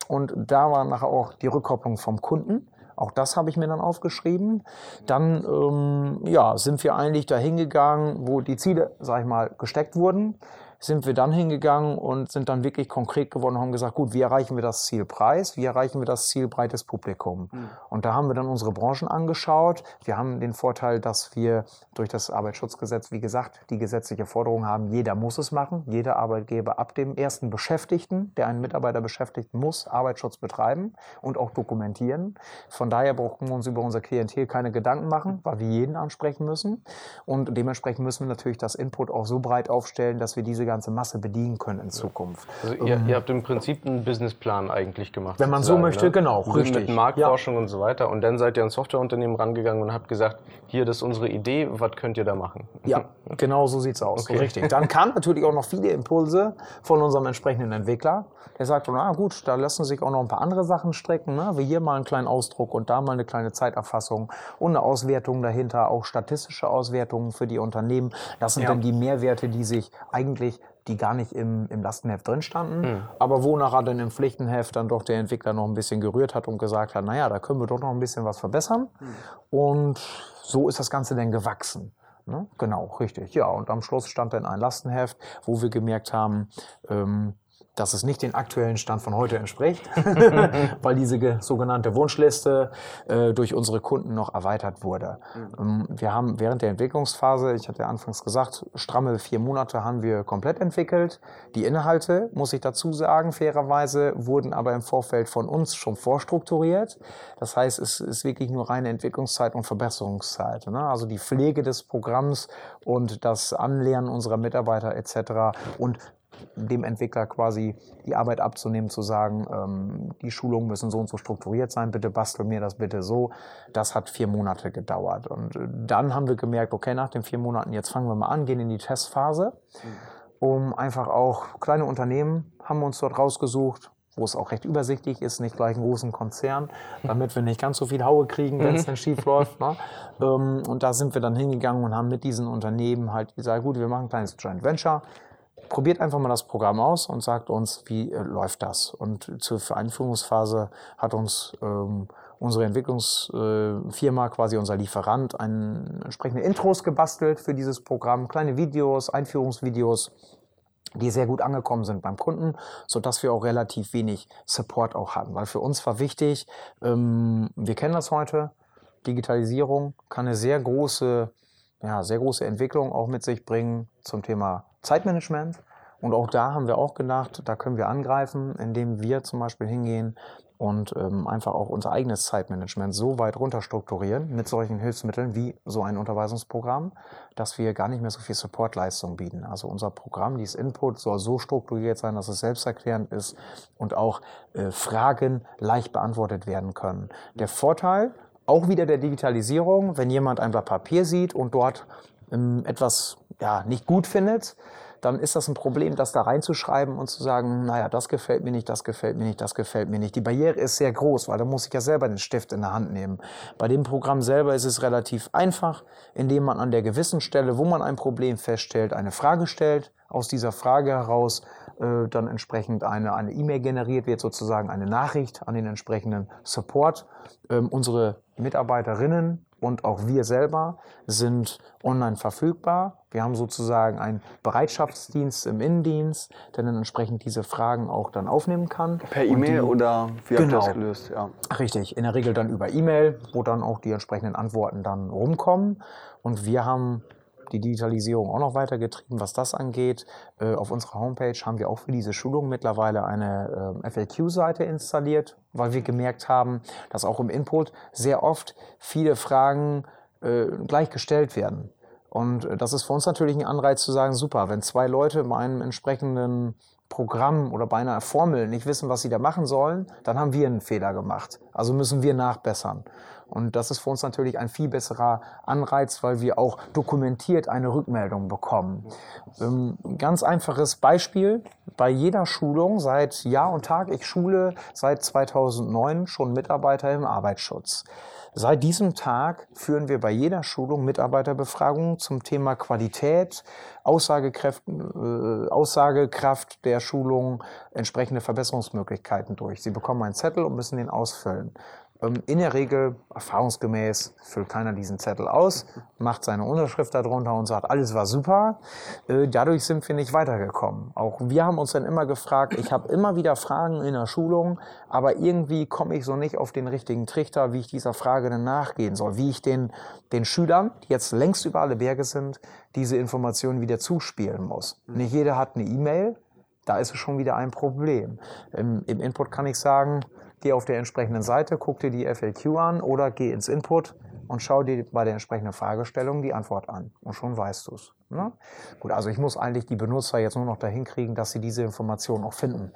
Speaker 3: Und da war nachher auch die Rückkopplung vom Kunden. Auch das habe ich mir dann aufgeschrieben. Dann ähm, ja, sind wir eigentlich dahin gegangen, wo die Ziele, sag ich mal, gesteckt wurden sind wir dann hingegangen und sind dann wirklich konkret geworden und haben gesagt, gut, wie erreichen wir das Ziel Preis, wie erreichen wir das Ziel breites Publikum. Mhm. Und da haben wir dann unsere Branchen angeschaut. Wir haben den Vorteil, dass wir durch das Arbeitsschutzgesetz, wie gesagt, die gesetzliche Forderung haben, jeder muss es machen. Jeder Arbeitgeber ab dem ersten Beschäftigten, der einen Mitarbeiter beschäftigt, muss Arbeitsschutz betreiben und auch dokumentieren. Von daher brauchen wir uns über unser Klientel keine Gedanken machen, weil wir jeden ansprechen müssen. Und dementsprechend müssen wir natürlich das Input auch so breit aufstellen, dass wir diese ganze Masse bedienen können in Zukunft.
Speaker 2: Also ihr, ähm, ihr habt im Prinzip einen Businessplan eigentlich gemacht.
Speaker 3: Wenn man so möchte, ne? genau,
Speaker 2: richtig. Mit Marktforschung ja. und so weiter. Und dann seid ihr an Softwareunternehmen rangegangen und habt gesagt, hier, das ist unsere Idee, was könnt ihr da machen?
Speaker 3: Ja, genau so sieht es aus. Okay. Richtig. Dann kamen natürlich auch noch viele Impulse von unserem entsprechenden Entwickler. Der sagt, na gut, da lassen sich auch noch ein paar andere Sachen strecken, ne? wie hier mal einen kleinen Ausdruck und da mal eine kleine Zeiterfassung und eine Auswertung dahinter, auch statistische Auswertungen für die Unternehmen. Das sind ja. dann die Mehrwerte, die sich eigentlich die gar nicht im, im Lastenheft drin standen, mhm. aber wo nachher dann im Pflichtenheft dann doch der Entwickler noch ein bisschen gerührt hat und gesagt hat, naja, da können wir doch noch ein bisschen was verbessern. Mhm. Und so ist das Ganze dann gewachsen. Ne? Genau, richtig. Ja, und am Schluss stand dann ein Lastenheft, wo wir gemerkt haben, ähm, dass es nicht den aktuellen Stand von heute entspricht, weil diese sogenannte Wunschliste äh, durch unsere Kunden noch erweitert wurde. Mhm. wir haben während der Entwicklungsphase, ich hatte ja anfangs gesagt, stramme vier Monate haben wir komplett entwickelt. Die Inhalte, muss ich dazu sagen, fairerweise, wurden aber im Vorfeld von uns schon vorstrukturiert. Das heißt, es ist wirklich nur reine Entwicklungszeit und Verbesserungszeit. Ne? Also die Pflege des Programms und das Anlernen unserer Mitarbeiter etc. und dem Entwickler quasi die Arbeit abzunehmen, zu sagen, ähm, die Schulungen müssen so und so strukturiert sein, bitte bastel mir das bitte so. Das hat vier Monate gedauert. Und äh, dann haben wir gemerkt, okay, nach den vier Monaten, jetzt fangen wir mal an, gehen in die Testphase, um einfach auch kleine Unternehmen haben wir uns dort rausgesucht, wo es auch recht übersichtlich ist, nicht gleich einen großen Konzern, damit wir nicht ganz so viel Haue kriegen, wenn es mhm. dann schief läuft. Ne? Ähm, und da sind wir dann hingegangen und haben mit diesen Unternehmen halt gesagt, gut, wir machen ein kleines Joint Venture probiert einfach mal das Programm aus und sagt uns, wie äh, läuft das. Und zur Einführungsphase hat uns ähm, unsere Entwicklungsfirma, quasi unser Lieferant, ein, entsprechende Intros gebastelt für dieses Programm, kleine Videos, Einführungsvideos die sehr gut angekommen sind beim Kunden, so dass wir auch relativ wenig Support auch hatten. Weil für uns war wichtig, ähm, wir kennen das heute, Digitalisierung kann eine sehr große, ja, sehr große Entwicklung auch mit sich bringen zum Thema Zeitmanagement. Und auch da haben wir auch gedacht, da können wir angreifen, indem wir zum Beispiel hingehen und ähm, einfach auch unser eigenes Zeitmanagement so weit runterstrukturieren mit solchen Hilfsmitteln wie so ein Unterweisungsprogramm, dass wir gar nicht mehr so viel Supportleistung bieten. Also unser Programm, dieses Input, soll so strukturiert sein, dass es selbsterklärend ist und auch äh, Fragen leicht beantwortet werden können. Der Vorteil auch wieder der Digitalisierung, wenn jemand ein Blatt Papier sieht und dort ähm, etwas ja, nicht gut findet, dann ist das ein Problem, das da reinzuschreiben und zu sagen, naja, das gefällt mir nicht, das gefällt mir nicht, das gefällt mir nicht. Die Barriere ist sehr groß, weil da muss ich ja selber den Stift in der Hand nehmen. Bei dem Programm selber ist es relativ einfach, indem man an der gewissen Stelle, wo man ein Problem feststellt, eine Frage stellt, aus dieser Frage heraus äh, dann entsprechend eine eine E-Mail generiert wird, sozusagen eine Nachricht an den entsprechenden Support. Ähm, unsere Mitarbeiterinnen und auch wir selber sind online verfügbar. Wir haben sozusagen einen Bereitschaftsdienst im Innendienst, der dann entsprechend diese Fragen auch dann aufnehmen kann.
Speaker 1: Per E-Mail oder wie habt ihr
Speaker 3: Genau.
Speaker 1: das gelöst? Ja.
Speaker 3: Richtig, in der Regel dann über E-Mail, wo dann auch die entsprechenden Antworten dann rumkommen. Und wir haben die Digitalisierung auch noch weitergetrieben, was das angeht. Äh, auf unserer Homepage haben wir auch für diese Schulung mittlerweile eine äh, FAQ-Seite installiert, weil wir gemerkt haben, dass auch im Input sehr oft viele Fragen äh, gleich gestellt werden. Und äh, das ist für uns natürlich ein Anreiz zu sagen, super, wenn zwei Leute bei einem entsprechenden Programm oder bei einer Formel nicht wissen, was sie da machen sollen, dann haben wir einen Fehler gemacht. Also müssen wir nachbessern. Und das ist für uns natürlich ein viel besserer Anreiz, weil wir auch dokumentiert eine Rückmeldung bekommen. Ähm, ganz einfaches Beispiel. Bei jeder Schulung seit Jahr und Tag, ich schule seit 2009 schon Mitarbeiter im Arbeitsschutz. Seit diesem Tag führen wir bei jeder Schulung Mitarbeiterbefragungen zum Thema Qualität, Aussagekraft, äh, Aussagekraft der Schulung, entsprechende Verbesserungsmöglichkeiten durch. Sie bekommen einen Zettel und müssen den ausfüllen. Ähm, In der Regel, erfahrungsgemäß, füllt keiner diesen Zettel aus, macht seine Unterschrift darunter und sagt, alles war super. Äh, Dadurch sind wir nicht weitergekommen. Auch wir haben uns dann immer gefragt, ich habe immer wieder Fragen in der Schulung, aber irgendwie komme ich so nicht auf den richtigen Trichter, wie ich dieser Frage dann nachgehen soll, wie ich den, den Schülern, die jetzt längst über alle Berge sind, diese Informationen wieder zuspielen muss. Nicht jeder hat eine E-Mail, da ist es schon wieder ein Problem. Im, Im Input kann ich sagen, geh auf der entsprechenden Seite, guck dir die FAQ an oder geh ins Input und schau dir bei der entsprechenden Fragestellung die Antwort an. Und schon weißt du es. Ne? Gut, also ich muss eigentlich die Benutzer jetzt nur noch dahin kriegen, dass sie diese Informationen auch finden.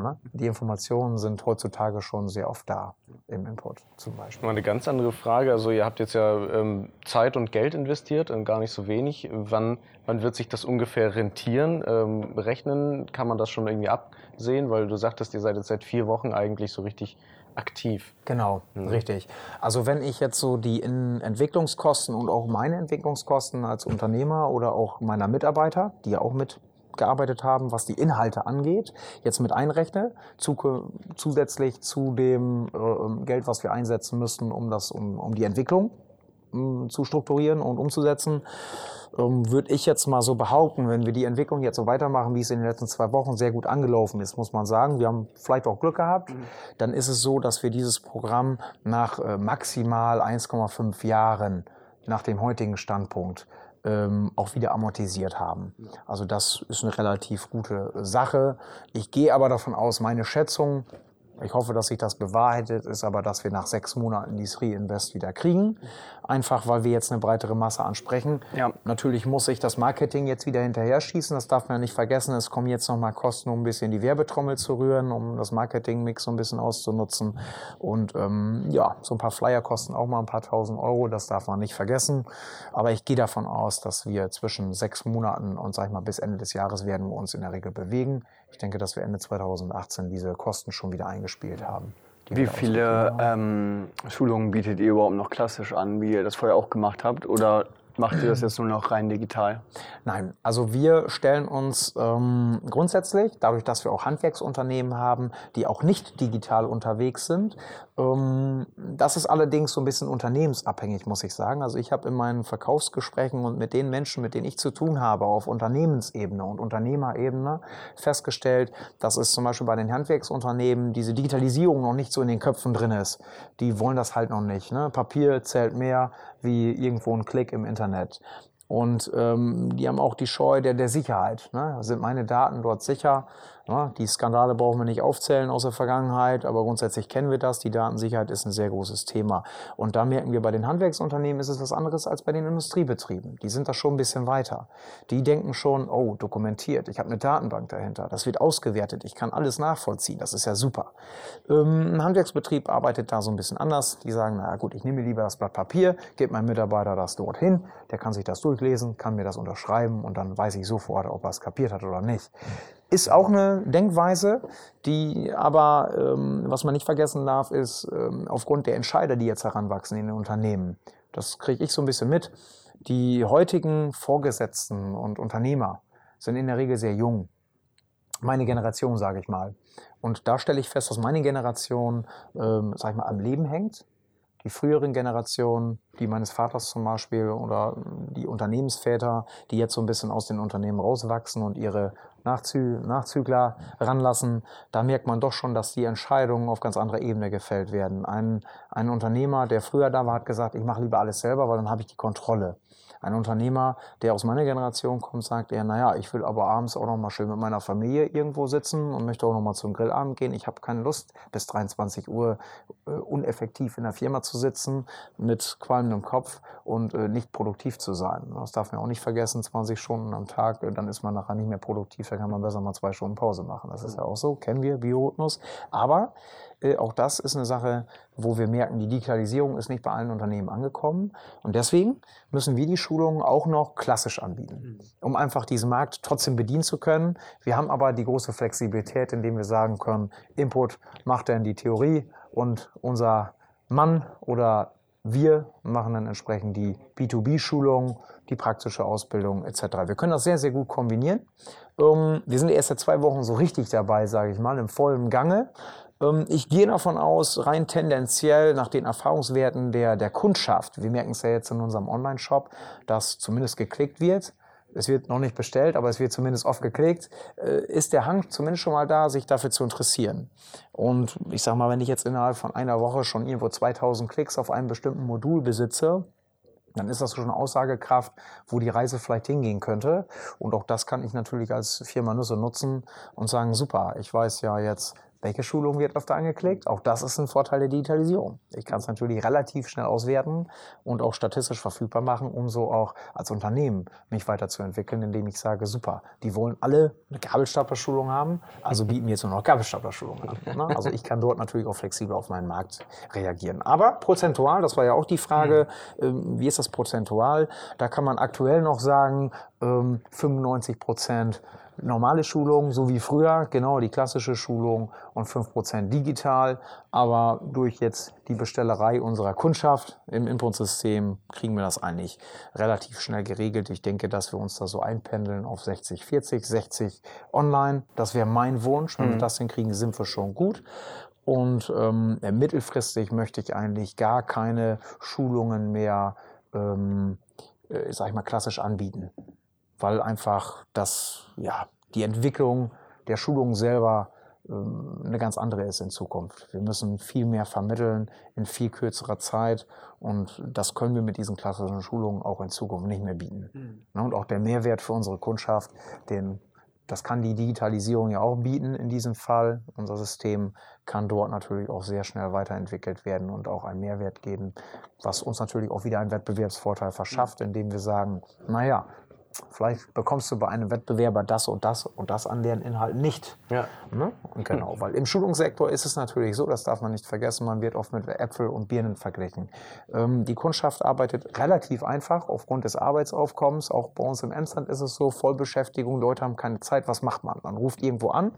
Speaker 3: Ne? Die Informationen sind heutzutage schon sehr oft da im Input zum Beispiel.
Speaker 2: Mal eine ganz andere Frage. Also ihr habt jetzt ja ähm, Zeit und Geld investiert, und gar nicht so wenig. Wann, wann wird sich das ungefähr rentieren? Ähm, rechnen kann man das schon irgendwie absehen, weil du sagtest, ihr seid jetzt seit vier Wochen eigentlich so richtig aktiv.
Speaker 3: Genau, richtig. Also wenn ich jetzt so die Entwicklungskosten und auch meine Entwicklungskosten als Unternehmer oder auch meiner Mitarbeiter, die ja auch mitgearbeitet haben, was die Inhalte angeht, jetzt mit einrechne, zu, zusätzlich zu dem äh, Geld, was wir einsetzen müssen, um, das, um, um die Entwicklung ähm, zu strukturieren und umzusetzen, ähm, würde ich jetzt mal so behaupten, wenn wir die Entwicklung jetzt so weitermachen, wie es in den letzten zwei Wochen sehr gut angelaufen ist, muss man sagen, wir haben vielleicht auch Glück gehabt, dann ist es so, dass wir dieses Programm nach äh, maximal 1,5 Jahren nach dem heutigen Standpunkt ähm, auch wieder amortisiert haben. Also das ist eine relativ gute Sache. Ich gehe aber davon aus, meine Schätzung, ich hoffe, dass sich das bewahrheitet, ist aber, dass wir nach sechs Monaten dieses Reinvest wieder kriegen. Einfach, weil wir jetzt eine breitere Masse ansprechen.
Speaker 1: Ja.
Speaker 3: Natürlich muss ich das Marketing jetzt wieder hinterher schießen. Das darf man nicht vergessen. Es kommen jetzt nochmal Kosten, um ein bisschen die Werbetrommel zu rühren, um das Marketing-Mix so ein bisschen auszunutzen. Und ähm, ja, so ein paar Flyer kosten auch mal ein paar tausend Euro. Das darf man nicht vergessen. Aber ich gehe davon aus, dass wir zwischen sechs Monaten und sag ich mal bis Ende des Jahres werden wir uns in der Regel bewegen. Ich denke, dass wir Ende 2018 diese Kosten schon wieder eingespielt haben.
Speaker 1: Wie
Speaker 3: wir
Speaker 1: viele
Speaker 3: haben.
Speaker 1: ähm, Schulungen bietet ihr überhaupt noch klassisch an, wie ihr das vorher auch gemacht habt? Oder macht ihr das jetzt nur noch rein digital?
Speaker 3: Nein, also wir stellen uns ähm, grundsätzlich, dadurch, dass wir auch Handwerksunternehmen haben, die auch nicht digital unterwegs sind, das ist allerdings so ein bisschen unternehmensabhängig, muss ich sagen. Also ich habe in meinen Verkaufsgesprächen und mit den Menschen, mit denen ich zu tun habe, auf Unternehmensebene und Unternehmerebene festgestellt, dass es zum Beispiel bei den Handwerksunternehmen diese Digitalisierung noch nicht so in den Köpfen drin ist. Die wollen das halt noch nicht. Ne? Papier zählt mehr wie irgendwo ein Klick im Internet. Und ähm, die haben auch die Scheu der, der Sicherheit. Ne? Sind meine Daten dort sicher? Ja, die Skandale brauchen wir nicht aufzählen aus der Vergangenheit, aber grundsätzlich kennen wir das. Die Datensicherheit ist ein sehr großes Thema. Und da merken wir, bei den Handwerksunternehmen ist es was anderes als bei den Industriebetrieben. Die sind da schon ein bisschen weiter. Die denken schon, oh, dokumentiert, ich habe eine Datenbank dahinter, das wird ausgewertet, ich kann alles nachvollziehen, das ist ja super. Ähm, ein Handwerksbetrieb arbeitet da so ein bisschen anders. Die sagen, na gut, ich nehme lieber das Blatt Papier, gebe meinem Mitarbeiter das dorthin, der kann sich das durchlesen, kann mir das unterschreiben und dann weiß ich sofort, ob er es kapiert hat oder nicht. Ist auch eine Denkweise, die aber, ähm, was man nicht vergessen darf, ist ähm, aufgrund der Entscheider, die jetzt heranwachsen in den Unternehmen, das kriege ich so ein bisschen mit, die heutigen Vorgesetzten und Unternehmer sind in der Regel sehr jung. Meine Generation, sage ich mal. Und da stelle ich fest, dass meine Generation, ähm, sag ich mal, am Leben hängt. Die früheren Generationen, die meines Vaters zum Beispiel oder die Unternehmensväter, die jetzt so ein bisschen aus den Unternehmen rauswachsen und ihre Nachzü Nachzügler ranlassen, da merkt man doch schon, dass die Entscheidungen auf ganz anderer Ebene gefällt werden. Ein, ein Unternehmer, der früher da war, hat gesagt, ich mache lieber alles selber, weil dann habe ich die Kontrolle. Ein Unternehmer, der aus meiner Generation kommt, sagt eher, naja, ich will aber abends auch noch mal schön mit meiner Familie irgendwo sitzen und möchte auch noch mal zum Grillabend gehen. Ich habe keine Lust, bis 23 Uhr äh, uneffektiv in der Firma zu sitzen, mit qualmendem Kopf und äh, nicht produktiv zu sein. Das darf man auch nicht vergessen, 20 Stunden am Tag, äh, dann ist man nachher nicht mehr produktiv, da kann man besser mal zwei Stunden Pause machen. Das ist ja auch so, kennen wir, Biorhythmus. Aber auch das ist eine Sache, wo wir merken, die Digitalisierung ist nicht bei allen Unternehmen angekommen. Und deswegen müssen wir die Schulungen auch noch klassisch anbieten, mhm. um einfach diesen Markt trotzdem bedienen zu können. Wir haben aber die große Flexibilität, indem wir sagen können, Input macht dann die Theorie und unser Mann oder wir machen dann entsprechend die B2B-Schulung, die praktische Ausbildung etc. Wir können das sehr, sehr gut kombinieren. Ähm, wir sind erst seit zwei Wochen so richtig dabei, sage ich mal, im vollen Gange. Ähm, ich gehe davon aus, rein tendenziell nach den Erfahrungswerten der, der Kundschaft, wir merken es ja jetzt in unserem Online-Shop, dass zumindest geklickt wird, es wird noch nicht bestellt, aber es wird zumindest oft geklickt, äh, ist der Hang zumindest schon mal da, sich dafür zu interessieren. Und ich sage mal, wenn ich jetzt innerhalb von einer Woche schon irgendwo 2000 Klicks auf einem bestimmten Modul besitze, dann ist das schon eine Aussagekraft, wo die Reise vielleicht hingehen könnte. Und auch das kann ich natürlich als Firma Nüsse nutzen und sagen, super, ich weiß ja jetzt, welche Schulung wird öfter angeklickt? Auch das ist ein Vorteil der Digitalisierung. Ich kann es natürlich relativ schnell auswerten und auch statistisch verfügbar machen, um so auch als Unternehmen mich weiterzuentwickeln, indem ich sage, super, die wollen alle eine Gabelstaplerschulung haben, also bieten wir jetzt nur noch Gabelstaplerschulungen an. Ne? Also ich kann dort natürlich auch flexibel auf meinen Markt reagieren. Aber prozentual, das war ja auch die Frage, ähm, wie ist das prozentual? Da kann man aktuell noch sagen, 95 ähm, Prozent normale Schulung, so wie früher, genau die klassische Schulung und 5% digital. Aber durch jetzt die Bestellerei unserer Kundschaft im Input-System kriegen wir das eigentlich relativ schnell geregelt. Ich denke, dass wir uns da so einpendeln auf 60, 40, 60 online. Das wäre mein Wunsch. Wenn mhm. wir das hinkriegen, sind wir schon gut. Und ähm, mittelfristig möchte ich eigentlich gar keine Schulungen mehr, ähm, äh, sag ich mal, klassisch anbieten weil einfach das, ja, die Entwicklung der Schulung selber ähm, eine ganz andere ist in Zukunft. Wir müssen viel mehr vermitteln in viel kürzerer Zeit und das können wir mit diesen klassischen Schulungen auch in Zukunft nicht mehr bieten. Mhm. Und auch der Mehrwert für unsere Kundschaft, den, das kann die Digitalisierung ja auch bieten in diesem Fall. Unser System kann dort natürlich auch sehr schnell weiterentwickelt werden und auch einen Mehrwert geben, was uns natürlich auch wieder einen Wettbewerbsvorteil verschafft, hm. indem wir sagen, naja, Vielleicht bekommst du bei einem Wettbewerber das und das und das an deren Inhalt nicht. Ja. Ne? Genau, weil im Schulungssektor ist es natürlich so, das darf man nicht vergessen, man wird oft mit Äpfel und Birnen verglichen. Ähm, die Kundschaft arbeitet relativ einfach aufgrund des Arbeitsaufkommens. Auch bei uns im Emsland ist es so, Vollbeschäftigung, Leute haben keine Zeit. Was macht man? Man ruft irgendwo an,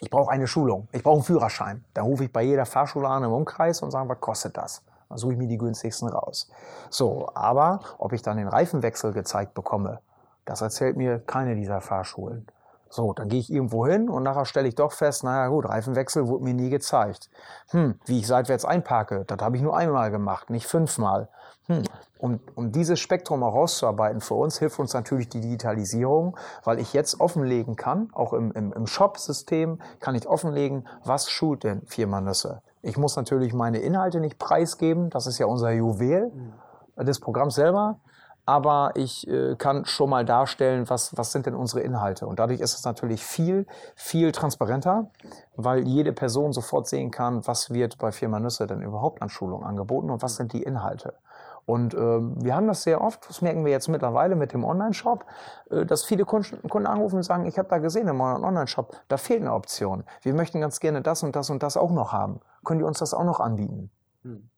Speaker 3: ich brauche eine Schulung, ich brauche einen Führerschein. Dann rufe ich bei jeder Fahrschule an im Umkreis und sage, was kostet das? Suche ich mir die günstigsten raus. So, aber ob ich dann den Reifenwechsel gezeigt bekomme, das erzählt mir keine dieser Fahrschulen. So, dann gehe ich irgendwo hin und nachher stelle ich doch fest, naja gut, Reifenwechsel wurde mir nie gezeigt. Hm, wie ich seitwärts einparke, das habe ich nur einmal gemacht, nicht fünfmal. Hm, um, um dieses Spektrum herauszuarbeiten für uns, hilft uns natürlich die Digitalisierung, weil ich jetzt offenlegen kann, auch im, im, im Shop-System kann ich offenlegen, was schult denn Firma Nüsse. Ich muss natürlich meine Inhalte nicht preisgeben, das ist ja unser Juwel des Programms selber aber ich äh, kann schon mal darstellen, was, was sind denn unsere Inhalte. Und dadurch ist es natürlich viel, viel transparenter, weil jede Person sofort sehen kann, was wird bei Firma Nüsse denn überhaupt an Schulung angeboten und was sind die Inhalte. Und äh, wir haben das sehr oft, das merken wir jetzt mittlerweile mit dem Online-Shop, äh, dass viele Kunden, Kunden anrufen und sagen, ich habe da gesehen im Online-Shop, da fehlt eine Option. Wir möchten ganz gerne das und das und das auch noch haben. Können die uns das auch noch anbieten? Hm.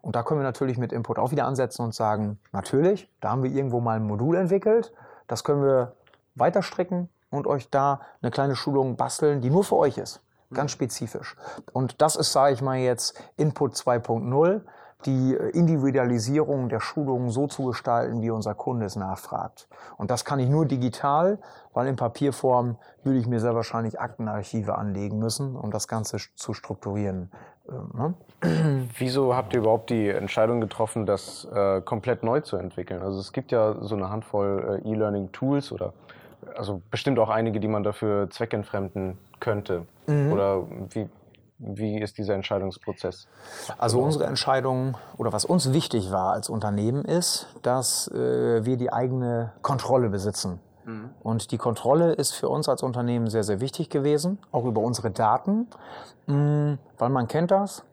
Speaker 3: Und da können wir natürlich mit Input auch wieder ansetzen und sagen, natürlich, da haben wir irgendwo mal ein Modul entwickelt, das können wir weiter stricken und euch da eine kleine Schulung basteln, die nur für euch ist, ganz mhm. spezifisch. Und das ist, sage ich mal jetzt, Input 2.0, die Individualisierung der Schulungen so zu gestalten, wie unser Kunde es nachfragt. Und das kann ich nur digital, weil in Papierform würde ich mir sehr wahrscheinlich Aktenarchive anlegen müssen, um das Ganze zu strukturieren.
Speaker 2: Ne? Wieso habt ihr überhaupt die Entscheidung getroffen, das äh, komplett neu zu entwickeln? Also es gibt ja so eine Handvoll äh, E-Learning-Tools oder also bestimmt auch einige, die man dafür zweckentfremden könnte. Mhm. Oder wie, wie ist dieser Entscheidungsprozess?
Speaker 3: Also unsere Entscheidung oder was uns wichtig war als Unternehmen ist, dass äh, wir die eigene Kontrolle besitzen. Mhm. Und die Kontrolle ist für uns als Unternehmen sehr, sehr wichtig gewesen, auch über unsere Daten, mm, weil man kennt das.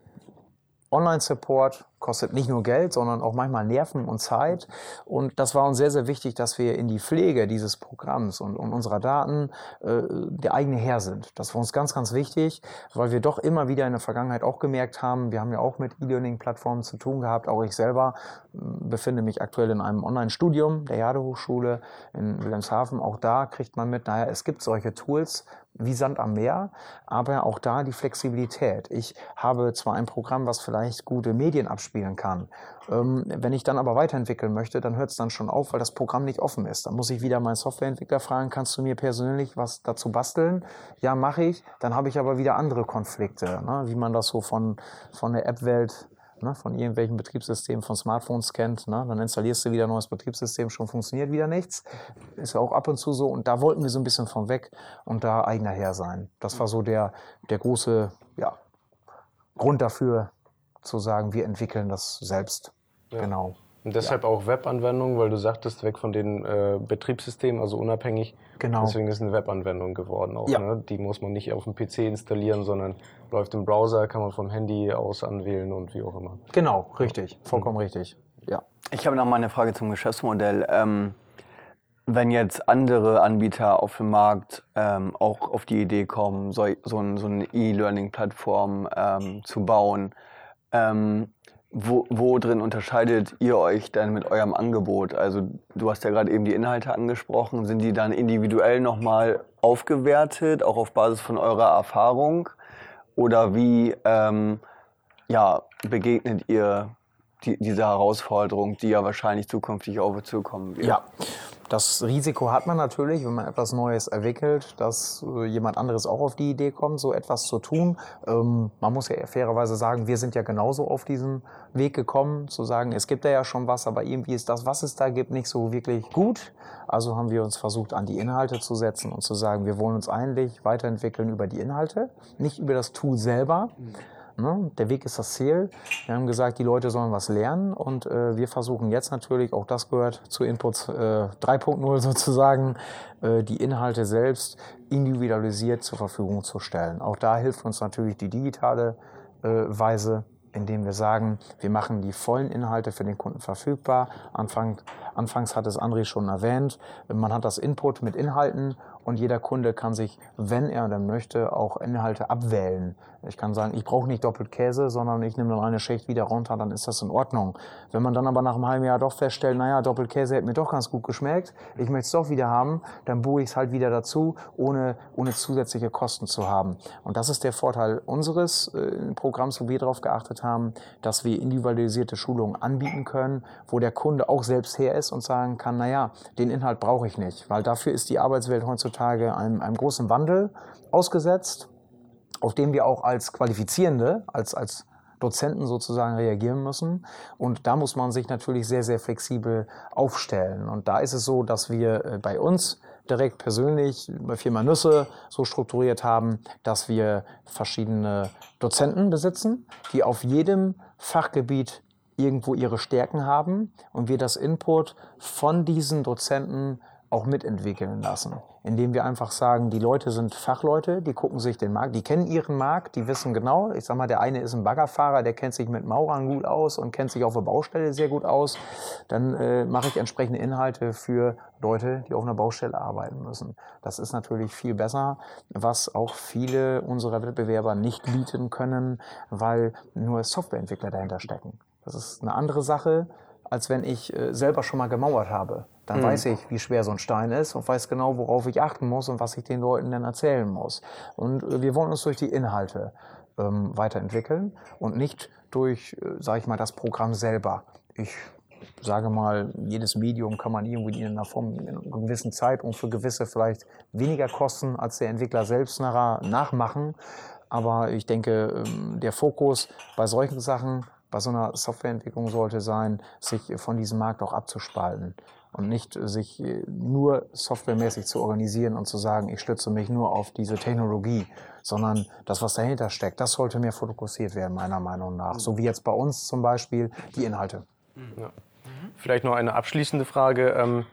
Speaker 3: Online-Support kostet nicht nur Geld, sondern auch manchmal Nerven und Zeit. Und das war uns sehr, sehr wichtig, dass wir in die Pflege dieses Programms und, und unserer Daten äh, der eigene Herr sind. Das war uns ganz, ganz wichtig, weil wir doch immer wieder in der Vergangenheit auch gemerkt haben, wir haben ja auch mit E-Learning-Plattformen zu tun gehabt. Auch ich selber äh, befinde mich aktuell in einem Online-Studium der Jade Hochschule in Wilhelmshaven. Auch da kriegt man mit, naja, es gibt solche Tools, wie Sand am Meer, aber auch da die Flexibilität. Ich habe zwar ein Programm, was vielleicht gute Medien abspielen kann. Ähm, wenn ich dann aber weiterentwickeln möchte, dann hört es dann schon auf, weil das Programm nicht offen ist. Dann muss ich wieder meinen Softwareentwickler fragen, kannst du mir persönlich was dazu basteln? Ja, mache ich. Dann habe ich aber wieder andere Konflikte, ne? wie man das so von, von der App-Welt ne, von irgendwelchen Betriebssystemen, von Smartphones kennt, ne, dann installierst du wieder ein neues Betriebssystem, schon funktioniert wieder nichts. Ist ja auch ab und zu so. Und da wollten wir so ein bisschen von weg und da eigener Herr sein. Das war so der, der große ja, Grund dafür, zu sagen, wir entwickeln das selbst. Ja. Genau.
Speaker 2: Und deshalb ja. auch Webanwendungen, weil du sagtest, weg von den äh, Betriebssystemen, also unabhängig. Genau. Deswegen ist eine Webanwendung geworden auch. Ja. Ne? Die muss man nicht auf dem PC installieren, sondern läuft im Browser, kann man vom Handy aus anwählen und wie auch immer.
Speaker 3: Genau, richtig. Vollkommen mhm. richtig. Ja.
Speaker 1: Ich habe noch mal eine Frage zum Geschäftsmodell. Ähm, wenn jetzt andere Anbieter auf dem Markt ähm, auch auf die Idee kommen, so, so, ein, so eine E-Learning-Plattform ähm, zu bauen, ähm, wo, wo drin unterscheidet ihr euch denn mit eurem Angebot? Also du hast ja gerade eben die Inhalte angesprochen. Sind die dann individuell nochmal aufgewertet, auch auf Basis von eurer Erfahrung? Oder wie ähm, ja, begegnet ihr die, dieser Herausforderung, die ja wahrscheinlich zukünftig auf uns zukommen wird?
Speaker 3: Ja, das Risiko hat man natürlich, wenn man etwas Neues entwickelt, dass äh, jemand anderes auch auf die Idee kommt, so etwas zu tun. Ähm, man muss ja fairerweise sagen, wir sind ja genauso auf diesen Weg gekommen, zu sagen, es gibt da ja schon was, aber irgendwie ist das, was es da gibt, nicht so wirklich gut. Also haben wir uns versucht, an die Inhalte zu setzen und zu sagen, wir wollen uns eigentlich weiterentwickeln über die Inhalte, nicht über das Tool selber. Mhm Ne? Der Weg ist das Ziel. Wir haben gesagt, die Leute sollen was lernen und äh, wir versuchen jetzt natürlich, auch das gehört zu Inputs äh, 3.0 sozusagen, äh, die Inhalte selbst individualisiert zur Verfügung zu stellen. Auch da hilft uns natürlich die digitale äh, Weise, indem wir sagen, wir machen die vollen Inhalte für den Kunden verfügbar. Anfang, anfangs hat es André schon erwähnt, man hat das Input mit Inhalten und jeder Kunde kann sich, wenn er dann möchte, auch Inhalte abwählen. Ich kann sagen, ich brauche nicht doppelt Käse, sondern ich nehme dann eine Schicht wieder runter, dann ist das in Ordnung. Wenn man dann aber nach einem halben Jahr doch feststellt, naja, doppelt Käse hätte mir doch ganz gut geschmeckt, ich möchte es doch wieder haben, dann buche ich es halt wieder dazu, ohne, ohne zusätzliche Kosten zu haben. Und das ist der Vorteil unseres äh, Programms, wo wir darauf geachtet haben, dass wir individualisierte Schulungen anbieten können, wo der Kunde auch selbst her ist und sagen kann, naja, den Inhalt brauche ich nicht, weil dafür ist die Arbeitswelt heutzutage einem, einem großen Wandel ausgesetzt, auf den wir auch als Qualifizierende, als, als Dozenten sozusagen reagieren müssen. Und da muss man sich natürlich sehr, sehr flexibel aufstellen. Und da ist es so, dass wir äh, bei uns direkt persönlich bei Firma Nüsse so strukturiert haben, dass wir verschiedene Dozenten besitzen, die auf jedem Fachgebiet irgendwo ihre Stärken haben und wir das Input von diesen Dozenten auch mitentwickeln lassen, indem wir einfach sagen, die Leute sind Fachleute, die gucken sich den Markt, die kennen ihren Markt, die wissen genau, ich sag mal, der eine ist ein Baggerfahrer, der kennt sich mit Maurern gut aus und kennt sich auf der Baustelle sehr gut aus, dann äh, mache ich entsprechende Inhalte für Leute, die auf einer Baustelle arbeiten müssen. Das ist natürlich viel besser, was auch viele unserer Wettbewerber nicht bieten können, weil nur Softwareentwickler dahinter stecken. Das ist eine andere Sache, als wenn ich äh, selber schon mal gemauert habe. Dann mhm. weiß ich, wie schwer so ein Stein ist und weiß genau, worauf ich achten muss und was ich den Leuten dann erzählen muss. Und äh, wir wollen uns durch die Inhalte ähm, weiterentwickeln und nicht durch, äh, sage ich mal, das Programm selber. Ich sage mal, jedes Medium kann man irgendwie in einer Form in einer gewissen Zeit und für gewisse vielleicht weniger Kosten als der Entwickler selbst nachher nachmachen. Aber ich denke, ähm, der Fokus bei solchen Sachen bei so einer Softwareentwicklung sollte sein, sich von diesem Markt auch abzuspalten und nicht sich nur softwaremäßig zu organisieren und zu sagen, ich stütze mich nur auf diese Technologie, sondern das, was dahinter steckt, das sollte mehr fokussiert werden, meiner Meinung nach. So wie jetzt bei uns zum Beispiel die Inhalte.
Speaker 2: Ja. Vielleicht noch eine abschließende Frage. Ähm,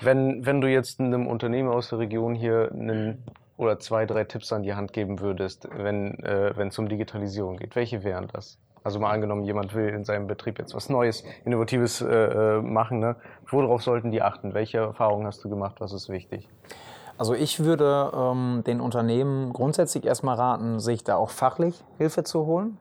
Speaker 2: wenn, wenn du jetzt einem Unternehmen aus der Region hier einen oder zwei, drei Tipps an die Hand geben würdest, wenn äh, es um Digitalisierung geht, welche wären das? Also mal angenommen, jemand will in seinem Betrieb jetzt was Neues, Innovatives äh, äh, machen. Ne? Worauf sollten die achten? Welche Erfahrungen hast du gemacht? Was ist wichtig?
Speaker 3: Also ich würde ähm, den Unternehmen grundsätzlich erstmal raten, sich da auch fachlich Hilfe zu holen.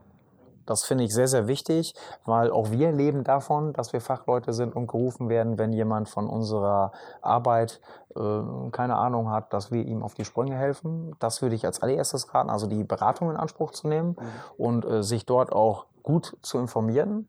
Speaker 3: Das finde ich sehr, sehr wichtig, weil auch wir leben davon, dass wir Fachleute sind und gerufen werden, wenn jemand von unserer Arbeit äh, keine Ahnung hat, dass wir ihm auf die Sprünge helfen. Das würde ich als allererstes raten, also die Beratung in Anspruch zu nehmen mhm. und äh, sich dort auch gut zu informieren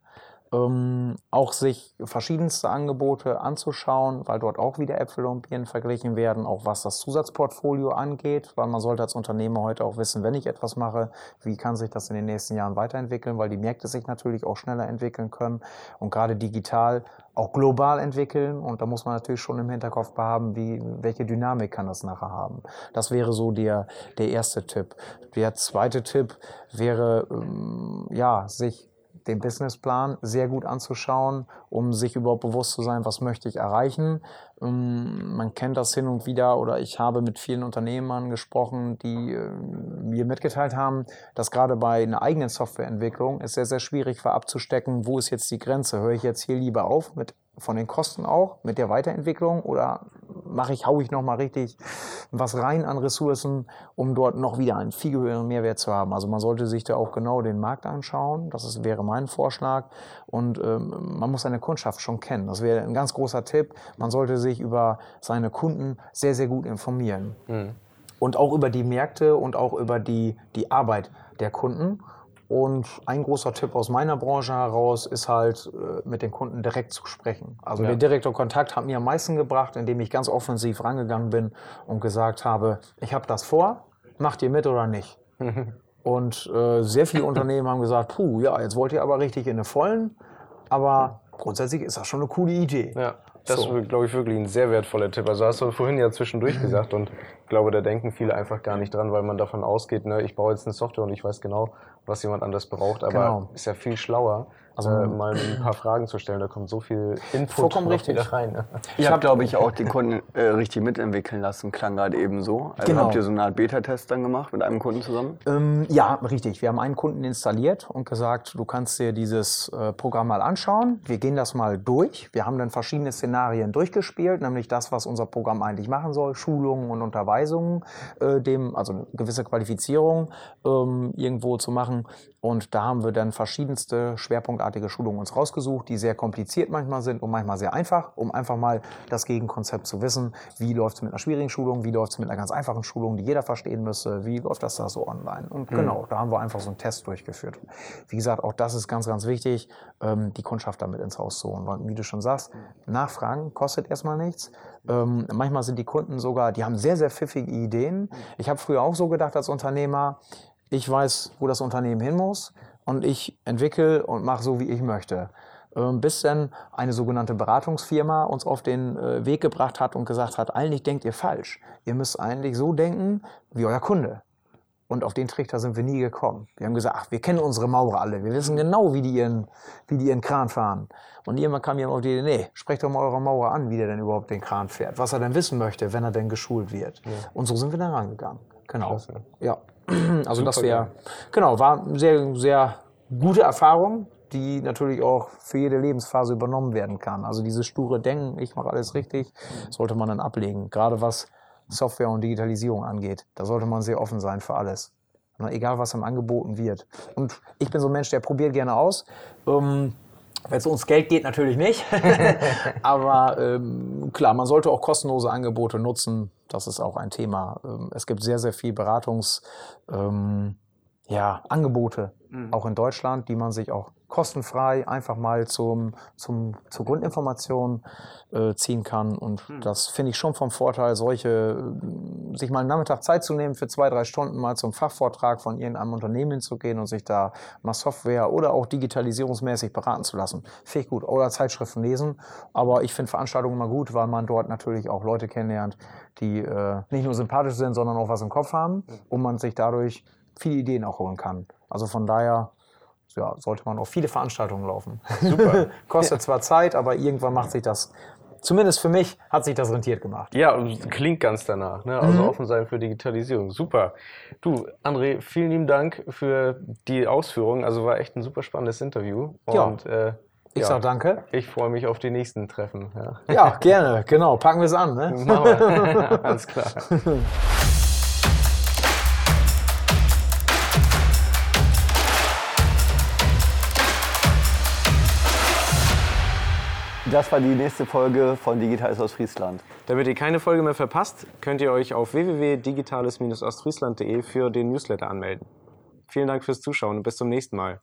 Speaker 3: ähm, auch sich verschiedenste Angebote anzuschauen, weil dort auch wieder Äpfel und Birnen verglichen werden, auch was das Zusatzportfolio angeht, weil man sollte als Unternehmer heute auch wissen, wenn ich etwas mache, wie kann sich das in den nächsten Jahren weiterentwickeln, weil die Märkte sich natürlich auch schneller entwickeln können und gerade digital auch global entwickeln und da muss man natürlich schon im Hinterkopf behaben, wie, welche Dynamik kann das nachher haben. Das wäre so der, der erste Tipp. Der zweite Tipp wäre, ähm, ja, sich den Businessplan sehr gut anzuschauen, um sich überhaupt bewusst zu sein, was möchte ich erreichen. Ähm, man kennt das hin und wieder oder ich habe mit vielen Unternehmern gesprochen, die äh, mir mitgeteilt haben, dass gerade bei einer eigenen Softwareentwicklung es sehr, sehr schwierig war abzustecken, wo ist jetzt die Grenze. Höre ich jetzt hier lieber auf mit von den Kosten auch mit der Weiterentwicklung oder mache ich, haue ich nochmal richtig was rein an Ressourcen, um dort noch wieder einen viel höheren Mehrwert zu haben. Also man sollte sich da auch genau den Markt anschauen. Das ist, wäre mein Vorschlag. Und ähm, man muss seine Kundschaft schon kennen. Das wäre ein ganz großer Tipp. Man sollte sich über seine Kunden sehr, sehr gut informieren. Mhm. Und auch über die Märkte und auch über die, die Arbeit der Kunden. Und ein großer Tipp aus meiner Branche heraus ist halt, äh, mit den Kunden direkt zu sprechen. Also ja. der direkte Kontakt hat mir am meisten gebracht, indem ich ganz offensiv rangegangen bin und gesagt habe, ich habe das vor, macht ihr mit oder nicht? und äh, sehr viele Unternehmen haben gesagt, puh, ja, jetzt wollt ihr aber richtig in den Vollen. Aber grundsätzlich ist das schon eine coole Idee.
Speaker 2: Ja. Das so. ist, glaube ich, wirklich ein sehr wertvoller Tipp. Also hast du vorhin ja zwischendurch gesagt und ich glaube, da denken viele einfach gar nicht dran, weil man davon ausgeht, ne, ich baue jetzt eine Software und ich weiß genau, was jemand anders braucht, aber
Speaker 3: Genau.
Speaker 2: ist ja viel schlauer,
Speaker 3: Also-
Speaker 2: äh, mal ein paar Fragen zu stellen. Da kommt so viel Input
Speaker 3: Vollkommen richtig.
Speaker 2: wieder rein. Ne?
Speaker 1: Ich habe, glaube ich, auch den Kunden äh, richtig mitentwickeln lassen, klang gerade eben so. Also
Speaker 3: Genau.
Speaker 1: habt ihr so eine Art Beta-Test dann gemacht mit einem Kunden zusammen?
Speaker 3: Ähm, ja, richtig. Wir haben einen Kunden installiert und gesagt, du kannst dir dieses äh, Programm mal anschauen. Wir gehen das mal durch. Wir haben dann verschiedene Szenarien durchgespielt, nämlich das, was unser Programm eigentlich machen soll, Schulungen und Unterweisungen, äh, dem, also eine gewisse Qualifizierung ähm, irgendwo zu machen. Und da haben wir dann verschiedenste schwerpunktartige Schulungen uns rausgesucht, die sehr kompliziert manchmal sind und manchmal sehr einfach, um einfach mal das Gegenkonzept zu wissen. Wie läuft es mit einer schwierigen Schulung? Wie läuft es mit einer ganz einfachen Schulung, die jeder verstehen müsste? Wie läuft das da so online? Und genau, da haben wir einfach so einen Test durchgeführt. Wie gesagt, auch das ist ganz, ganz wichtig, ähm, die Kundschaft damit ins Haus zu holen. Weil, wie du schon sagst, Nachfragen kostet erstmal nichts. Ähm, manchmal sind die Kunden sogar, die haben sehr, sehr pfiffige Ideen. Ich habe früher auch so gedacht als Unternehmer, ich weiß, wo das Unternehmen hin muss und ich entwickle und mache so, wie ich möchte. Ähm, Bis dann eine sogenannte Beratungsfirma uns auf den äh, Weg gebracht hat und gesagt hat, eigentlich denkt ihr falsch. Ihr müsst eigentlich so denken wie euer Kunde. Und auf den Trichter sind wir nie gekommen. Wir haben gesagt, ach, wir kennen unsere Maurer alle. Wir wissen genau, wie die ihren, wie die ihren Kran fahren. Und irgendwann kam jemand auf die Idee, nee, sprecht doch mal eure Maurer an, wie der denn überhaupt den Kran fährt. Was er denn wissen möchte, wenn er denn geschult wird. Und so sind wir dann rangegangen. Genau.
Speaker 2: Klasse.
Speaker 3: Ja. Also das
Speaker 2: Super
Speaker 3: wäre, genau, war eine sehr, sehr gute Erfahrung, die natürlich auch für jede Lebensphase übernommen werden kann. Also dieses sture Denken, ich mache alles richtig, sollte man dann ablegen. Gerade was Software und Digitalisierung angeht. Da sollte man sehr offen sein für alles. Egal, was einem angeboten wird. Und ich bin so ein Mensch, der probiert gerne aus. Ähm, wenn es ums Geld geht, natürlich nicht. Aber ähm, klar, man sollte auch kostenlose Angebote nutzen. Das ist auch ein Thema. Ähm, es gibt sehr, sehr viel Beratungs, ähm, ja, Angebote, auch in Deutschland, die man sich auch kostenfrei einfach mal zum, zum, zur Grundinformation äh, ziehen kann. Und das finde ich schon vom Vorteil, solche, äh, sich mal einen Nachmittag Zeit zu nehmen, für zwei, drei Stunden mal zum Fachvortrag von irgendeinem Unternehmen hinzugehen und sich da mal Software oder auch digitalisierungsmäßig beraten zu lassen. Finde ich gut. Oder Zeitschriften lesen. Aber ich finde Veranstaltungen immer gut, weil man dort natürlich auch Leute kennenlernt, die äh, nicht nur sympathisch sind, sondern auch was im Kopf haben und man sich dadurch viele Ideen auch holen kann. Also von daher ja, sollte man auf viele Veranstaltungen laufen.
Speaker 2: Super.
Speaker 3: Kostet zwar Zeit, aber irgendwann macht sich das, zumindest für mich, hat sich das rentiert gemacht.
Speaker 2: Ja, und klingt ganz danach. Ne?
Speaker 3: Mhm.
Speaker 2: Also offen sein für Digitalisierung. Super. Du, André, vielen lieben Dank für die Ausführungen. Also war echt ein super spannendes Interview.
Speaker 3: Ja.
Speaker 2: Und äh,
Speaker 3: Ich
Speaker 2: ja,
Speaker 3: sag danke.
Speaker 2: ich freue mich auf die nächsten Treffen. Ja.
Speaker 3: Ja, gerne, genau. Packen wir es an. Ne?
Speaker 2: Alles klar.
Speaker 1: Das war die nächste Folge von Digital ist aus Friesland.
Speaker 2: Damit ihr keine Folge mehr verpasst, könnt ihr euch auf www.digitales-ostfriesland.de für den Newsletter anmelden. Vielen Dank fürs Zuschauen und bis zum nächsten Mal.